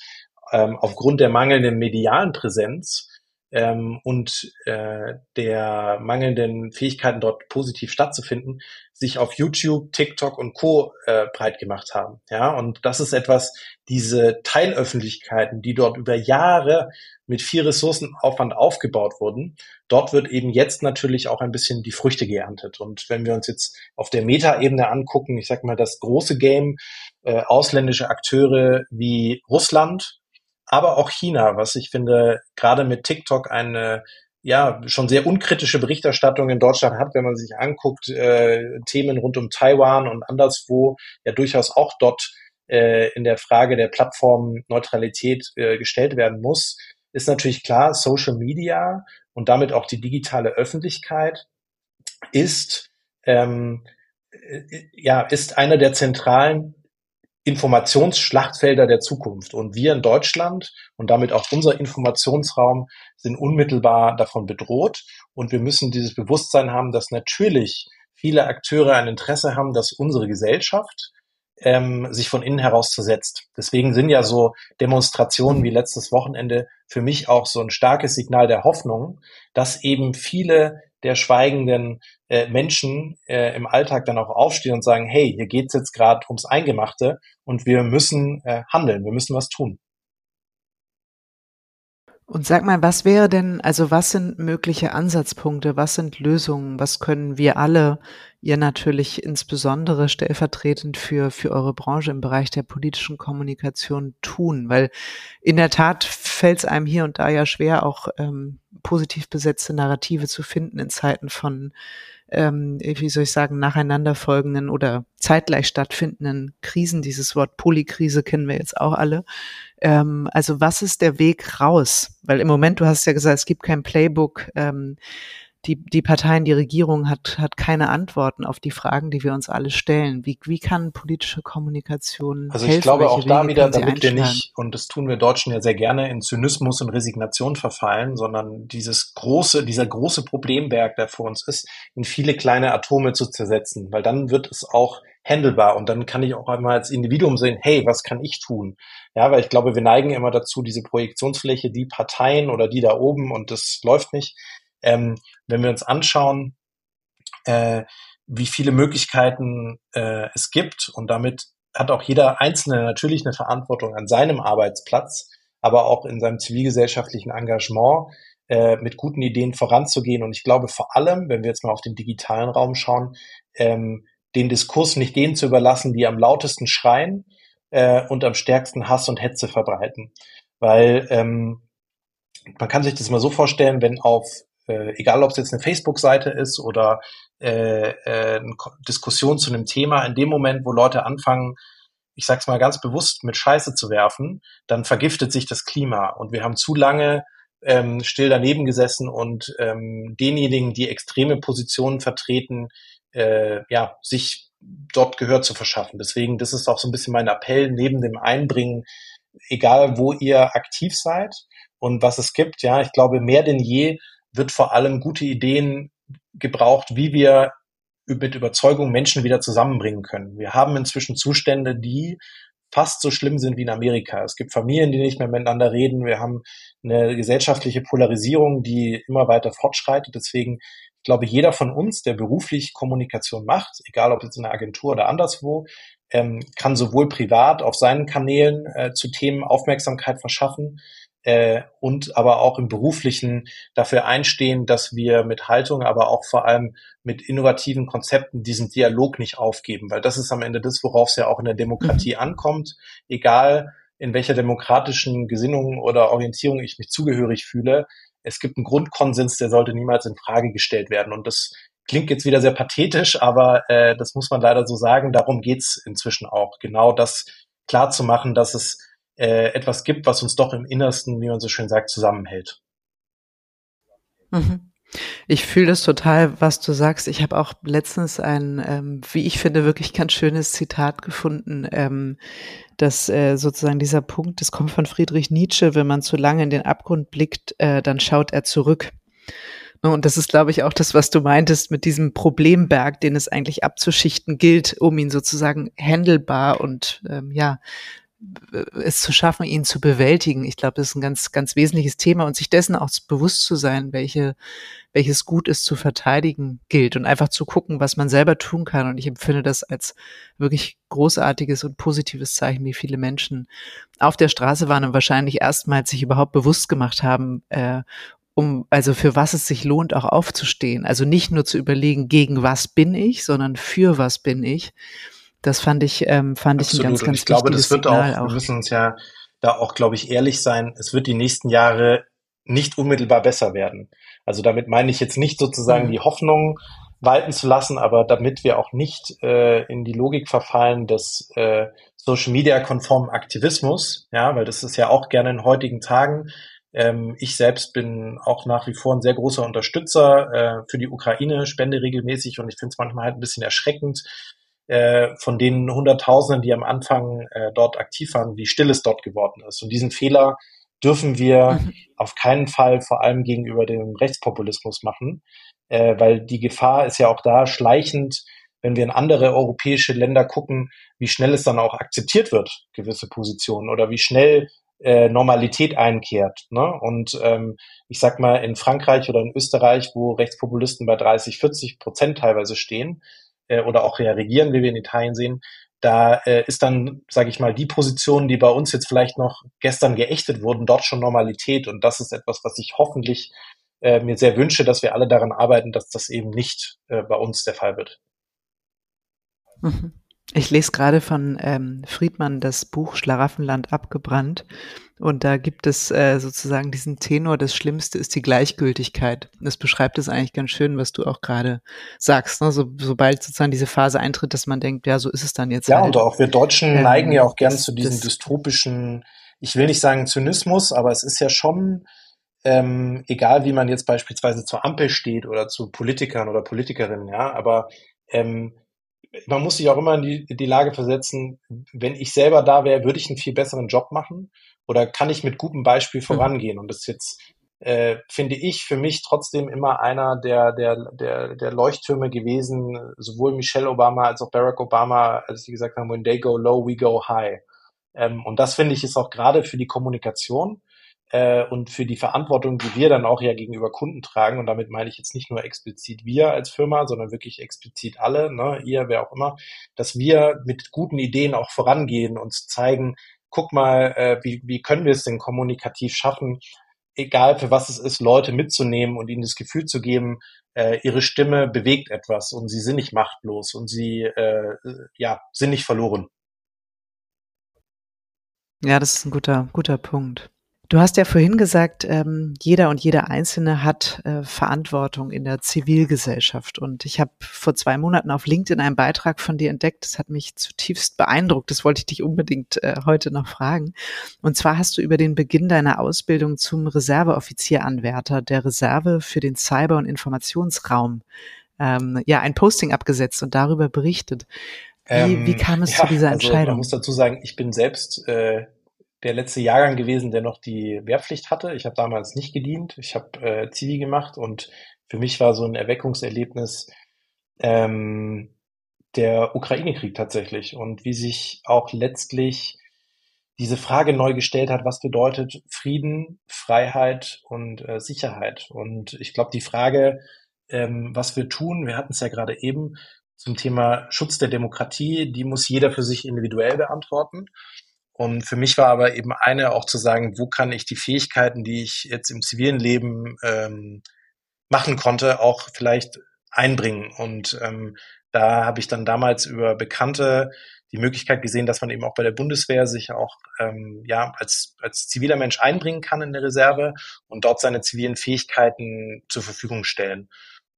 S3: ähm, aufgrund der mangelnden medialen Präsenz ähm, und äh, der mangelnden Fähigkeiten dort positiv stattzufinden, sich auf YouTube, TikTok und Co. Äh, breit gemacht haben. Ja, und das ist etwas, diese Teilöffentlichkeiten, die dort über Jahre mit viel Ressourcenaufwand aufgebaut wurden, dort wird eben jetzt natürlich auch ein bisschen die Früchte geerntet. Und wenn wir uns jetzt auf der Meta-Ebene angucken, ich sag mal, das große Game, äh, ausländische Akteure wie Russland, aber auch China, was ich finde, gerade mit TikTok eine ja schon sehr unkritische Berichterstattung in Deutschland hat, wenn man sich anguckt, äh, Themen rund um Taiwan und anderswo ja durchaus auch dort äh, in der Frage der Plattformneutralität äh, gestellt werden muss, ist natürlich klar, Social Media und damit auch die digitale Öffentlichkeit ist ähm, äh, ja ist einer der zentralen Informationsschlachtfelder der Zukunft. Und wir in Deutschland und damit auch unser Informationsraum sind unmittelbar davon bedroht. Und wir müssen dieses Bewusstsein haben, dass natürlich viele Akteure ein Interesse haben, dass unsere Gesellschaft ähm, sich von innen heraus zersetzt. Deswegen sind ja so Demonstrationen wie letztes Wochenende für mich auch so ein starkes Signal der Hoffnung, dass eben viele der schweigenden äh, Menschen äh, im Alltag dann auch aufstehen und sagen, hey, hier geht's jetzt gerade ums Eingemachte und wir müssen äh, handeln, wir müssen was tun.
S2: Und sag mal, was wäre denn, also was sind mögliche Ansatzpunkte, was sind Lösungen, was können wir alle, ihr natürlich insbesondere stellvertretend für, für eure Branche im Bereich der politischen Kommunikation tun? Weil in der Tat fällt es einem hier und da ja schwer, auch ähm, positiv besetzte Narrative zu finden in Zeiten von ähm, wie soll ich sagen, nacheinander folgenden oder zeitgleich stattfindenden Krisen. Dieses Wort Polykrise kennen wir jetzt auch alle. Ähm, also was ist der Weg raus? Weil im Moment, du hast ja gesagt, es gibt kein Playbook. Ähm, die, die Parteien, die Regierung hat, hat keine Antworten auf die Fragen, die wir uns alle stellen. Wie, wie kann politische Kommunikation
S3: Also ich glaube auch da wieder, damit wir nicht, und das tun wir Deutschen ja sehr gerne, in Zynismus und Resignation verfallen, sondern dieses große, dieser große Problemberg, der vor uns ist, in viele kleine Atome zu zersetzen, weil dann wird es auch handelbar und dann kann ich auch einmal als Individuum sehen, hey, was kann ich tun? Ja, weil ich glaube, wir neigen immer dazu, diese Projektionsfläche, die Parteien oder die da oben und das läuft nicht, ähm, wenn wir uns anschauen, äh, wie viele Möglichkeiten äh, es gibt und damit hat auch jeder Einzelne natürlich eine Verantwortung an seinem Arbeitsplatz, aber auch in seinem zivilgesellschaftlichen Engagement äh, mit guten Ideen voranzugehen. Und ich glaube vor allem, wenn wir jetzt mal auf den digitalen Raum schauen, ähm, den Diskurs nicht denen zu überlassen, die am lautesten schreien äh, und am stärksten Hass und Hetze verbreiten. Weil ähm, man kann sich das mal so vorstellen, wenn auf äh, egal ob es jetzt eine Facebook-Seite ist oder äh, äh, eine Diskussion zu einem Thema, in dem Moment, wo Leute anfangen, ich sag's mal ganz bewusst, mit Scheiße zu werfen, dann vergiftet sich das Klima. Und wir haben zu lange ähm, still daneben gesessen und ähm, denjenigen, die extreme Positionen vertreten, äh, ja, sich dort Gehör zu verschaffen. Deswegen, das ist auch so ein bisschen mein Appell, neben dem Einbringen, egal wo ihr aktiv seid und was es gibt, ja, ich glaube, mehr denn je wird vor allem gute Ideen gebraucht, wie wir mit Überzeugung Menschen wieder zusammenbringen können. Wir haben inzwischen Zustände, die fast so schlimm sind wie in Amerika. Es gibt Familien, die nicht mehr miteinander reden. Wir haben eine gesellschaftliche Polarisierung, die immer weiter fortschreitet. Deswegen, ich glaube, jeder von uns, der beruflich Kommunikation macht, egal ob jetzt in einer Agentur oder anderswo, ähm, kann sowohl privat auf seinen Kanälen äh, zu Themen Aufmerksamkeit verschaffen, äh, und aber auch im beruflichen dafür einstehen, dass wir mit Haltung, aber auch vor allem mit innovativen Konzepten diesen Dialog nicht aufgeben, weil das ist am Ende das, worauf es ja auch in der Demokratie mhm. ankommt, egal in welcher demokratischen Gesinnung oder Orientierung ich mich zugehörig fühle. Es gibt einen Grundkonsens, der sollte niemals in Frage gestellt werden. Und das klingt jetzt wieder sehr pathetisch, aber äh, das muss man leider so sagen. Darum geht's inzwischen auch, genau das klar zu machen, dass es äh, etwas gibt, was uns doch im Innersten, wie man so schön sagt, zusammenhält.
S2: Mhm. Ich fühle das total, was du sagst. Ich habe auch letztens ein, ähm, wie ich finde, wirklich ganz schönes Zitat gefunden, ähm, dass äh, sozusagen dieser Punkt, das kommt von Friedrich Nietzsche, wenn man zu lange in den Abgrund blickt, äh, dann schaut er zurück. Und das ist, glaube ich, auch das, was du meintest mit diesem Problemberg, den es eigentlich abzuschichten gilt, um ihn sozusagen handelbar und ähm, ja es zu schaffen, ihn zu bewältigen. Ich glaube, das ist ein ganz, ganz wesentliches Thema und sich dessen auch bewusst zu sein, welche, welches Gut es zu verteidigen gilt und einfach zu gucken, was man selber tun kann. Und ich empfinde das als wirklich großartiges und positives Zeichen, wie viele Menschen auf der Straße waren und wahrscheinlich erstmals sich überhaupt bewusst gemacht haben, äh, um, also für was es sich lohnt, auch aufzustehen. Also nicht nur zu überlegen, gegen was bin ich, sondern für was bin ich. Das fand ich, ähm, fand Absolut. ich ein ganz, ganz
S3: Und ich glaube, das wird auch, auch, wir müssen uns ja da auch, glaube ich, ehrlich sein, es wird die nächsten Jahre nicht unmittelbar besser werden. Also damit meine ich jetzt nicht sozusagen mhm. die Hoffnung walten zu lassen, aber damit wir auch nicht äh, in die Logik verfallen des äh, Social Media konformen Aktivismus, ja, weil das ist ja auch gerne in heutigen Tagen ähm, ich selbst bin auch nach wie vor ein sehr großer Unterstützer äh, für die Ukraine, spende regelmäßig und ich finde es manchmal halt ein bisschen erschreckend, äh, von den Hunderttausenden, die am Anfang äh, dort aktiv waren, wie still es dort geworden ist. Und diesen Fehler dürfen wir mhm. *laughs* auf keinen Fall vor allem gegenüber dem Rechtspopulismus machen, äh, weil die Gefahr ist ja auch da schleichend, wenn wir in andere europäische Länder gucken, wie schnell es dann auch akzeptiert wird, gewisse Positionen, oder wie schnell äh, Normalität einkehrt. Ne? Und ähm, ich sag mal, in Frankreich oder in Österreich, wo Rechtspopulisten bei 30, 40 Prozent teilweise stehen äh, oder auch ja regieren, wie wir in Italien sehen, da äh, ist dann, sage ich mal, die Position, die bei uns jetzt vielleicht noch gestern geächtet wurden, dort schon Normalität. Und das ist etwas, was ich hoffentlich äh, mir sehr wünsche, dass wir alle daran arbeiten, dass das eben nicht äh, bei uns der Fall wird.
S2: Mhm. Ich lese gerade von ähm, Friedmann das Buch Schlaraffenland abgebrannt. Und da gibt es äh, sozusagen diesen Tenor, das Schlimmste ist die Gleichgültigkeit. Das beschreibt es eigentlich ganz schön, was du auch gerade sagst. Ne? So, sobald sozusagen diese Phase eintritt, dass man denkt, ja, so ist es dann jetzt.
S3: Ja, halt. und auch wir Deutschen ähm, neigen ja auch gern zu diesem dystopischen, ich will nicht sagen Zynismus, aber es ist ja schon, ähm, egal wie man jetzt beispielsweise zur Ampel steht oder zu Politikern oder Politikerinnen, ja, aber ähm, man muss sich auch immer in die, die Lage versetzen, wenn ich selber da wäre, würde ich einen viel besseren Job machen oder kann ich mit gutem Beispiel hm. vorangehen? Und das ist jetzt, äh, finde ich, für mich trotzdem immer einer der, der, der, der Leuchttürme gewesen, sowohl Michelle Obama als auch Barack Obama, als sie gesagt haben, when they go low, we go high. Ähm, und das finde ich ist auch gerade für die Kommunikation äh, und für die Verantwortung, die wir dann auch ja gegenüber Kunden tragen, und damit meine ich jetzt nicht nur explizit wir als Firma, sondern wirklich explizit alle, ne, ihr, wer auch immer, dass wir mit guten Ideen auch vorangehen und zeigen, guck mal, äh, wie, wie können wir es denn kommunikativ schaffen, egal für was es ist, Leute mitzunehmen und ihnen das Gefühl zu geben, äh, ihre Stimme bewegt etwas und sie sind nicht machtlos und sie äh, ja, sind nicht verloren.
S2: Ja, das ist ein guter, guter Punkt. Du hast ja vorhin gesagt, ähm, jeder und jeder Einzelne hat äh, Verantwortung in der Zivilgesellschaft. Und ich habe vor zwei Monaten auf LinkedIn einen Beitrag von dir entdeckt. Das hat mich zutiefst beeindruckt. Das wollte ich dich unbedingt äh, heute noch fragen. Und zwar hast du über den Beginn deiner Ausbildung zum Reserveoffizieranwärter der Reserve für den Cyber- und Informationsraum ähm, ja ein Posting abgesetzt und darüber berichtet. Wie, ähm, wie kam es ja, zu dieser Entscheidung? Also
S3: man muss dazu sagen, ich bin selbst äh, der letzte Jahrgang gewesen, der noch die Wehrpflicht hatte. Ich habe damals nicht gedient. Ich habe äh, Zivi gemacht und für mich war so ein Erweckungserlebnis ähm, der Ukraine-Krieg tatsächlich und wie sich auch letztlich diese Frage neu gestellt hat, was bedeutet Frieden, Freiheit und äh, Sicherheit. Und ich glaube, die Frage, ähm, was wir tun, wir hatten es ja gerade eben zum Thema Schutz der Demokratie, die muss jeder für sich individuell beantworten. Und für mich war aber eben eine auch zu sagen, wo kann ich die Fähigkeiten, die ich jetzt im zivilen Leben ähm, machen konnte, auch vielleicht einbringen. Und ähm, da habe ich dann damals über Bekannte die Möglichkeit gesehen, dass man eben auch bei der Bundeswehr sich auch ähm, ja als als ziviler Mensch einbringen kann in der Reserve und dort seine zivilen Fähigkeiten zur Verfügung stellen.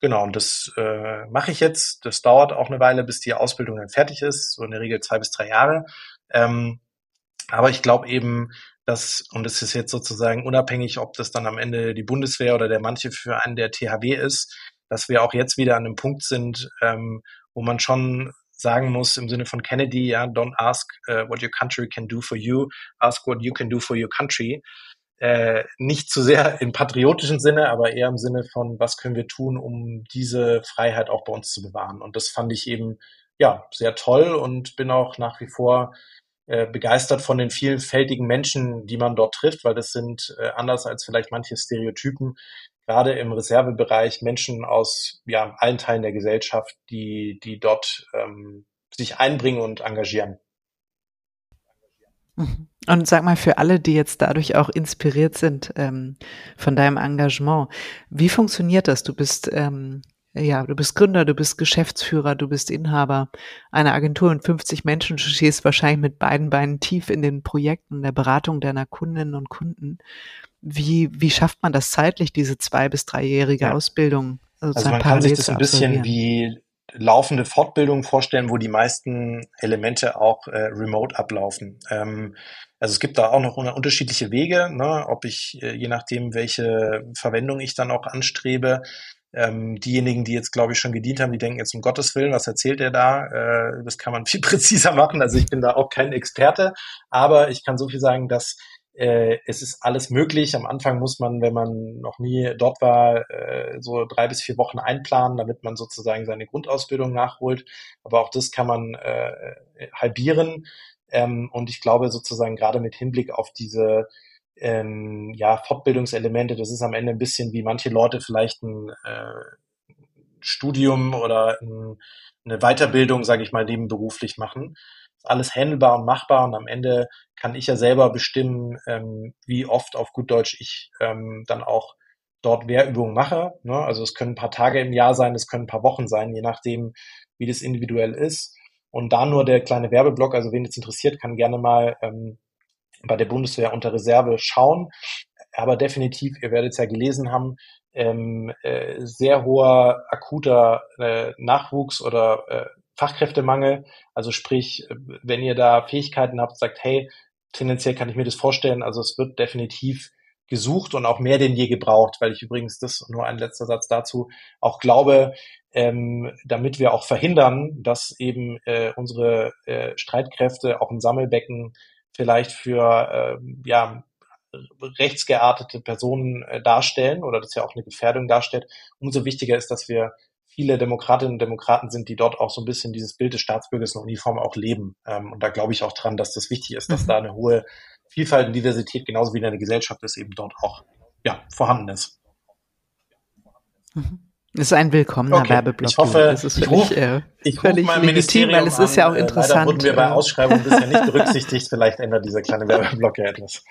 S3: Genau, und das äh, mache ich jetzt. Das dauert auch eine Weile, bis die Ausbildung dann fertig ist, so in der Regel zwei bis drei Jahre. Ähm, aber ich glaube eben, dass, und es ist jetzt sozusagen unabhängig, ob das dann am Ende die Bundeswehr oder der manche für einen der THW ist, dass wir auch jetzt wieder an einem Punkt sind, ähm, wo man schon sagen muss im Sinne von Kennedy, ja, don't ask uh, what your country can do for you, ask what you can do for your country. Äh, nicht zu sehr im patriotischen Sinne, aber eher im Sinne von, was können wir tun, um diese Freiheit auch bei uns zu bewahren. Und das fand ich eben, ja, sehr toll und bin auch nach wie vor äh, begeistert von den vielfältigen Menschen, die man dort trifft, weil das sind äh, anders als vielleicht manche Stereotypen gerade im Reservebereich Menschen aus ja, allen Teilen der Gesellschaft, die, die dort ähm, sich einbringen und engagieren.
S2: Mhm. Und sag mal, für alle, die jetzt dadurch auch inspiriert sind ähm, von deinem Engagement, wie funktioniert das? Du bist ähm, ja, du bist Gründer, du bist Geschäftsführer, du bist Inhaber einer Agentur und 50 Menschen. Du stehst wahrscheinlich mit beiden Beinen tief in den Projekten der Beratung deiner Kundinnen und Kunden. Wie, wie schafft man das zeitlich, diese zwei- bis dreijährige ja. Ausbildung?
S3: Also man kann sich das ein bisschen wie laufende Fortbildung vorstellen, wo die meisten Elemente auch äh, remote ablaufen. Ähm, also es gibt da auch noch unterschiedliche Wege, ne, ob ich, äh, je nachdem, welche Verwendung ich dann auch anstrebe, ähm, diejenigen, die jetzt, glaube ich, schon gedient haben, die denken jetzt um Gottes Willen, was erzählt er da? Äh, das kann man *laughs* viel präziser machen. Also ich bin da auch kein Experte, aber ich kann so viel sagen, dass äh, es ist alles möglich. Am Anfang muss man, wenn man noch nie dort war, äh, so drei bis vier Wochen einplanen, damit man sozusagen seine Grundausbildung nachholt. Aber auch das kann man äh, halbieren. Ähm, und ich glaube sozusagen gerade mit Hinblick auf diese ähm, ja, Fortbildungselemente, das ist am Ende ein bisschen wie manche Leute vielleicht ein äh, Studium oder ein, eine Weiterbildung, sage ich mal, nebenberuflich machen. Alles handelbar und machbar und am Ende kann ich ja selber bestimmen, ähm, wie oft auf gut Deutsch ich ähm, dann auch dort Wehrübungen mache. Ne? Also es können ein paar Tage im Jahr sein, es können ein paar Wochen sein, je nachdem, wie das individuell ist. Und da nur der kleine Werbeblock, also wen es interessiert, kann gerne mal ähm, bei der Bundeswehr unter Reserve schauen. Aber definitiv, ihr werdet es ja gelesen haben, ähm, äh, sehr hoher akuter äh, Nachwuchs oder äh, Fachkräftemangel. Also sprich, wenn ihr da Fähigkeiten habt, sagt, hey, tendenziell kann ich mir das vorstellen. Also es wird definitiv gesucht und auch mehr denn je gebraucht, weil ich übrigens das nur ein letzter Satz dazu auch glaube, ähm, damit wir auch verhindern, dass eben äh, unsere äh, Streitkräfte auch ein Sammelbecken vielleicht für äh, ja, rechtsgeartete Personen äh, darstellen oder das ja auch eine Gefährdung darstellt, umso wichtiger ist, dass wir viele Demokratinnen und Demokraten sind, die dort auch so ein bisschen dieses Bild des Staatsbürgers in Uniform auch leben. Ähm, und da glaube ich auch dran, dass das wichtig ist, dass mhm. da eine hohe Vielfalt und Diversität genauso wie in der Gesellschaft ist eben dort auch ja, vorhanden ist.
S2: Mhm. Das ist ein willkommener okay. Werbeblock.
S3: Ich hoffe,
S2: das ist
S3: ich rufe äh, ich ruf mein legitim,
S2: weil es ist ja auch interessant. Leider
S3: wurden wir bei Ausschreibungen bisher nicht *laughs* berücksichtigt. Vielleicht ändert dieser kleine Werbeblock ja etwas.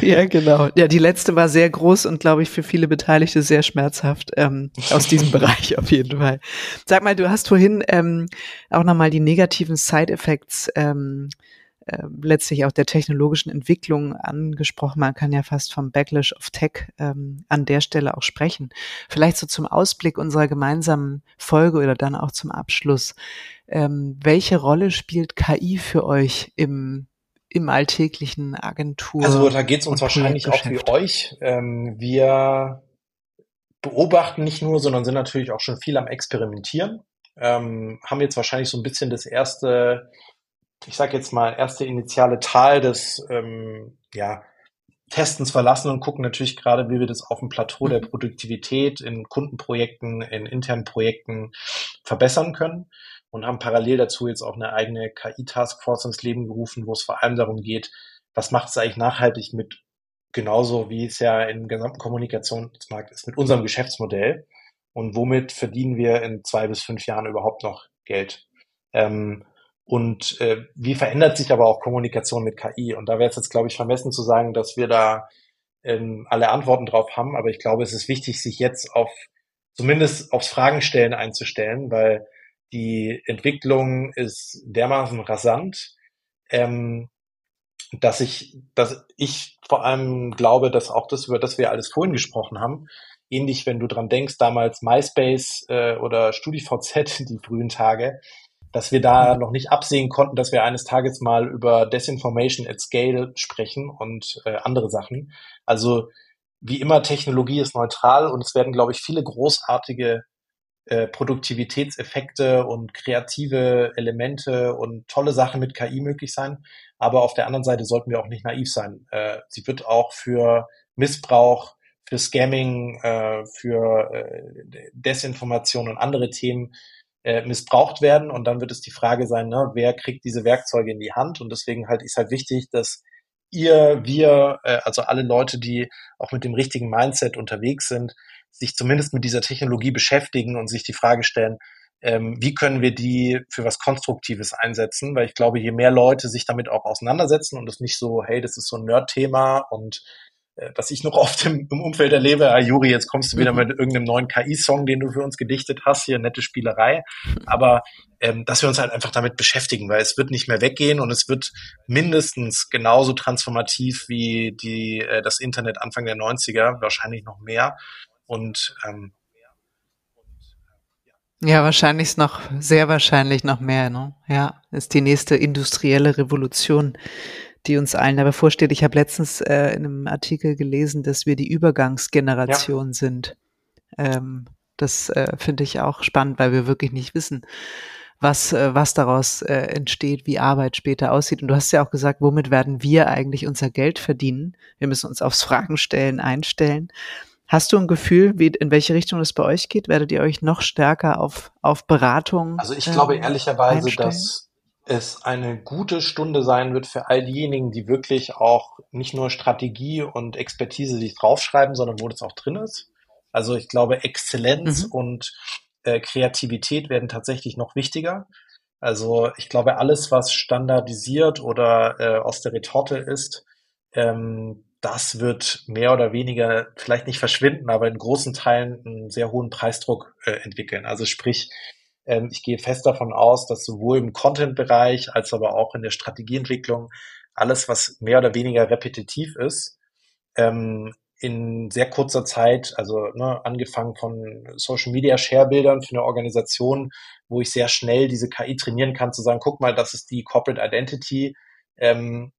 S2: ja, genau. Ja, die letzte war sehr groß und glaube ich für viele Beteiligte sehr schmerzhaft ähm, aus diesem *laughs* Bereich auf jeden Fall. Sag mal, du hast vorhin ähm, auch nochmal die negativen Side-Effects ähm, äh, letztlich auch der technologischen Entwicklung angesprochen. Man kann ja fast vom Backlash of Tech ähm, an der Stelle auch sprechen. Vielleicht so zum Ausblick unserer gemeinsamen Folge oder dann auch zum Abschluss. Ähm, welche Rolle spielt KI für euch im im alltäglichen Agentur.
S3: Also da geht es uns wahrscheinlich auch wie euch. Ähm, wir beobachten nicht nur, sondern sind natürlich auch schon viel am Experimentieren. Ähm, haben jetzt wahrscheinlich so ein bisschen das erste ich sage jetzt mal, erste initiale Tal des ähm, ja, Testens verlassen und gucken natürlich gerade, wie wir das auf dem Plateau der mhm. Produktivität in Kundenprojekten, in internen Projekten verbessern können und haben parallel dazu jetzt auch eine eigene KI-Taskforce ins Leben gerufen, wo es vor allem darum geht, was macht es eigentlich nachhaltig mit, genauso wie es ja im gesamten Kommunikationsmarkt ist, mit unserem Geschäftsmodell und womit verdienen wir in zwei bis fünf Jahren überhaupt noch Geld. Ähm, und äh, wie verändert sich aber auch Kommunikation mit KI? Und da wäre es jetzt, glaube ich, vermessen zu sagen, dass wir da ähm, alle Antworten drauf haben. Aber ich glaube, es ist wichtig, sich jetzt auf zumindest aufs Fragenstellen einzustellen, weil die Entwicklung ist dermaßen rasant, ähm, dass ich, dass ich vor allem glaube, dass auch das, über das wir alles vorhin gesprochen haben, ähnlich, wenn du dran denkst, damals MySpace äh, oder StudiVZ, *laughs* die frühen Tage, dass wir da noch nicht absehen konnten, dass wir eines Tages mal über Desinformation at Scale sprechen und äh, andere Sachen. Also wie immer, Technologie ist neutral und es werden, glaube ich, viele großartige äh, Produktivitätseffekte und kreative Elemente und tolle Sachen mit KI möglich sein. Aber auf der anderen Seite sollten wir auch nicht naiv sein. Äh, sie wird auch für Missbrauch, für Scamming, äh, für äh, Desinformation und andere Themen äh, missbraucht werden. Und dann wird es die Frage sein, ne, wer kriegt diese Werkzeuge in die Hand? Und deswegen halt ist halt wichtig, dass ihr, wir, äh, also alle Leute, die auch mit dem richtigen Mindset unterwegs sind, sich zumindest mit dieser Technologie beschäftigen und sich die Frage stellen, ähm, wie können wir die für was Konstruktives einsetzen? Weil ich glaube, je mehr Leute sich damit auch auseinandersetzen und es nicht so, hey, das ist so ein Nerd-Thema und äh, was ich noch *laughs* oft im, im Umfeld erlebe, ah, Juri, jetzt kommst du wieder mhm. mit irgendeinem neuen KI-Song, den du für uns gedichtet hast, hier nette Spielerei. Aber ähm, dass wir uns halt einfach damit beschäftigen, weil es wird nicht mehr weggehen und es wird mindestens genauso transformativ wie die, äh, das Internet Anfang der 90er, wahrscheinlich noch mehr. Und ähm,
S2: ja, wahrscheinlich ist noch, sehr wahrscheinlich noch mehr, ne? Ja, ist die nächste industrielle Revolution, die uns allen da bevorsteht. Ich habe letztens äh, in einem Artikel gelesen, dass wir die Übergangsgeneration ja. sind. Ähm, das äh, finde ich auch spannend, weil wir wirklich nicht wissen, was, äh, was daraus äh, entsteht, wie Arbeit später aussieht. Und du hast ja auch gesagt, womit werden wir eigentlich unser Geld verdienen? Wir müssen uns aufs Fragenstellen einstellen. Hast du ein Gefühl, wie, in welche Richtung es bei euch geht? Werdet ihr euch noch stärker auf, auf Beratung?
S3: Also ich glaube ähm, ehrlicherweise, einstellen? dass es eine gute Stunde sein wird für all diejenigen, die wirklich auch nicht nur Strategie und Expertise sich draufschreiben, sondern wo das auch drin ist. Also ich glaube, Exzellenz mhm. und äh, Kreativität werden tatsächlich noch wichtiger. Also ich glaube, alles, was standardisiert oder äh, aus der Retorte ist, ähm, das wird mehr oder weniger vielleicht nicht verschwinden, aber in großen Teilen einen sehr hohen Preisdruck äh, entwickeln. Also sprich, ähm, ich gehe fest davon aus, dass sowohl im Content-Bereich als aber auch in der Strategieentwicklung alles, was mehr oder weniger repetitiv ist, ähm, in sehr kurzer Zeit, also ne, angefangen von Social Media Share-Bildern für eine Organisation, wo ich sehr schnell diese KI trainieren kann, zu sagen, guck mal, das ist die Corporate Identity, ähm,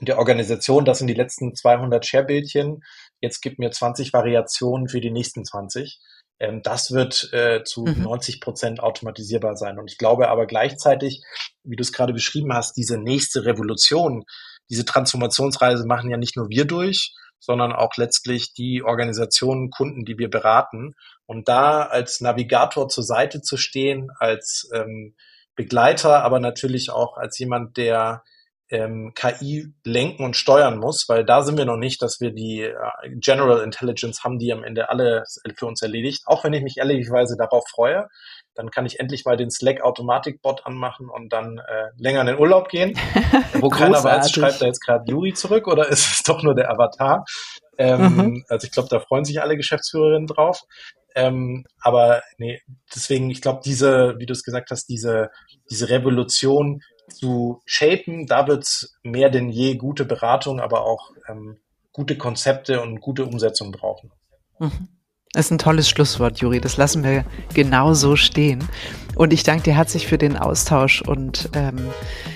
S3: der Organisation, das sind die letzten 200 Share-Bildchen, jetzt gib mir 20 Variationen für die nächsten 20. Ähm, das wird äh, zu mhm. 90 Prozent automatisierbar sein. Und ich glaube aber gleichzeitig, wie du es gerade beschrieben hast, diese nächste Revolution, diese Transformationsreise machen ja nicht nur wir durch, sondern auch letztlich die Organisationen, Kunden, die wir beraten. Und da als Navigator zur Seite zu stehen, als ähm, Begleiter, aber natürlich auch als jemand, der ähm, KI lenken und steuern muss, weil da sind wir noch nicht, dass wir die äh, General Intelligence haben, die am Ende alle für uns erledigt. Auch wenn ich mich ehrlicherweise darauf freue, dann kann ich endlich mal den Slack Automatik-Bot anmachen und dann äh, länger in den Urlaub gehen. *laughs* Wo keiner weiß, schreibt da jetzt gerade Yuri zurück oder *laughs* ist es doch nur der Avatar? Ähm, mhm. Also ich glaube, da freuen sich alle Geschäftsführerinnen drauf. Ähm, aber nee, deswegen, ich glaube, diese, wie du es gesagt hast, diese, diese Revolution, zu shapen. Da wird es mehr denn je gute Beratung, aber auch ähm, gute Konzepte und gute Umsetzung brauchen.
S2: Mhm. Das ist ein tolles Schlusswort, Juri. Das lassen wir genau so stehen. Und ich danke dir herzlich für den Austausch und ähm,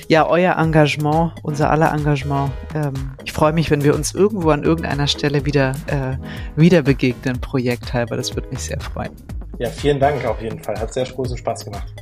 S2: ja, euer Engagement, unser aller Engagement. Ähm, ich freue mich, wenn wir uns irgendwo an irgendeiner Stelle wieder, äh, wieder begegnen, projekthalber. Das würde mich sehr freuen.
S3: Ja, vielen Dank auf jeden Fall. Hat sehr großen Spaß gemacht.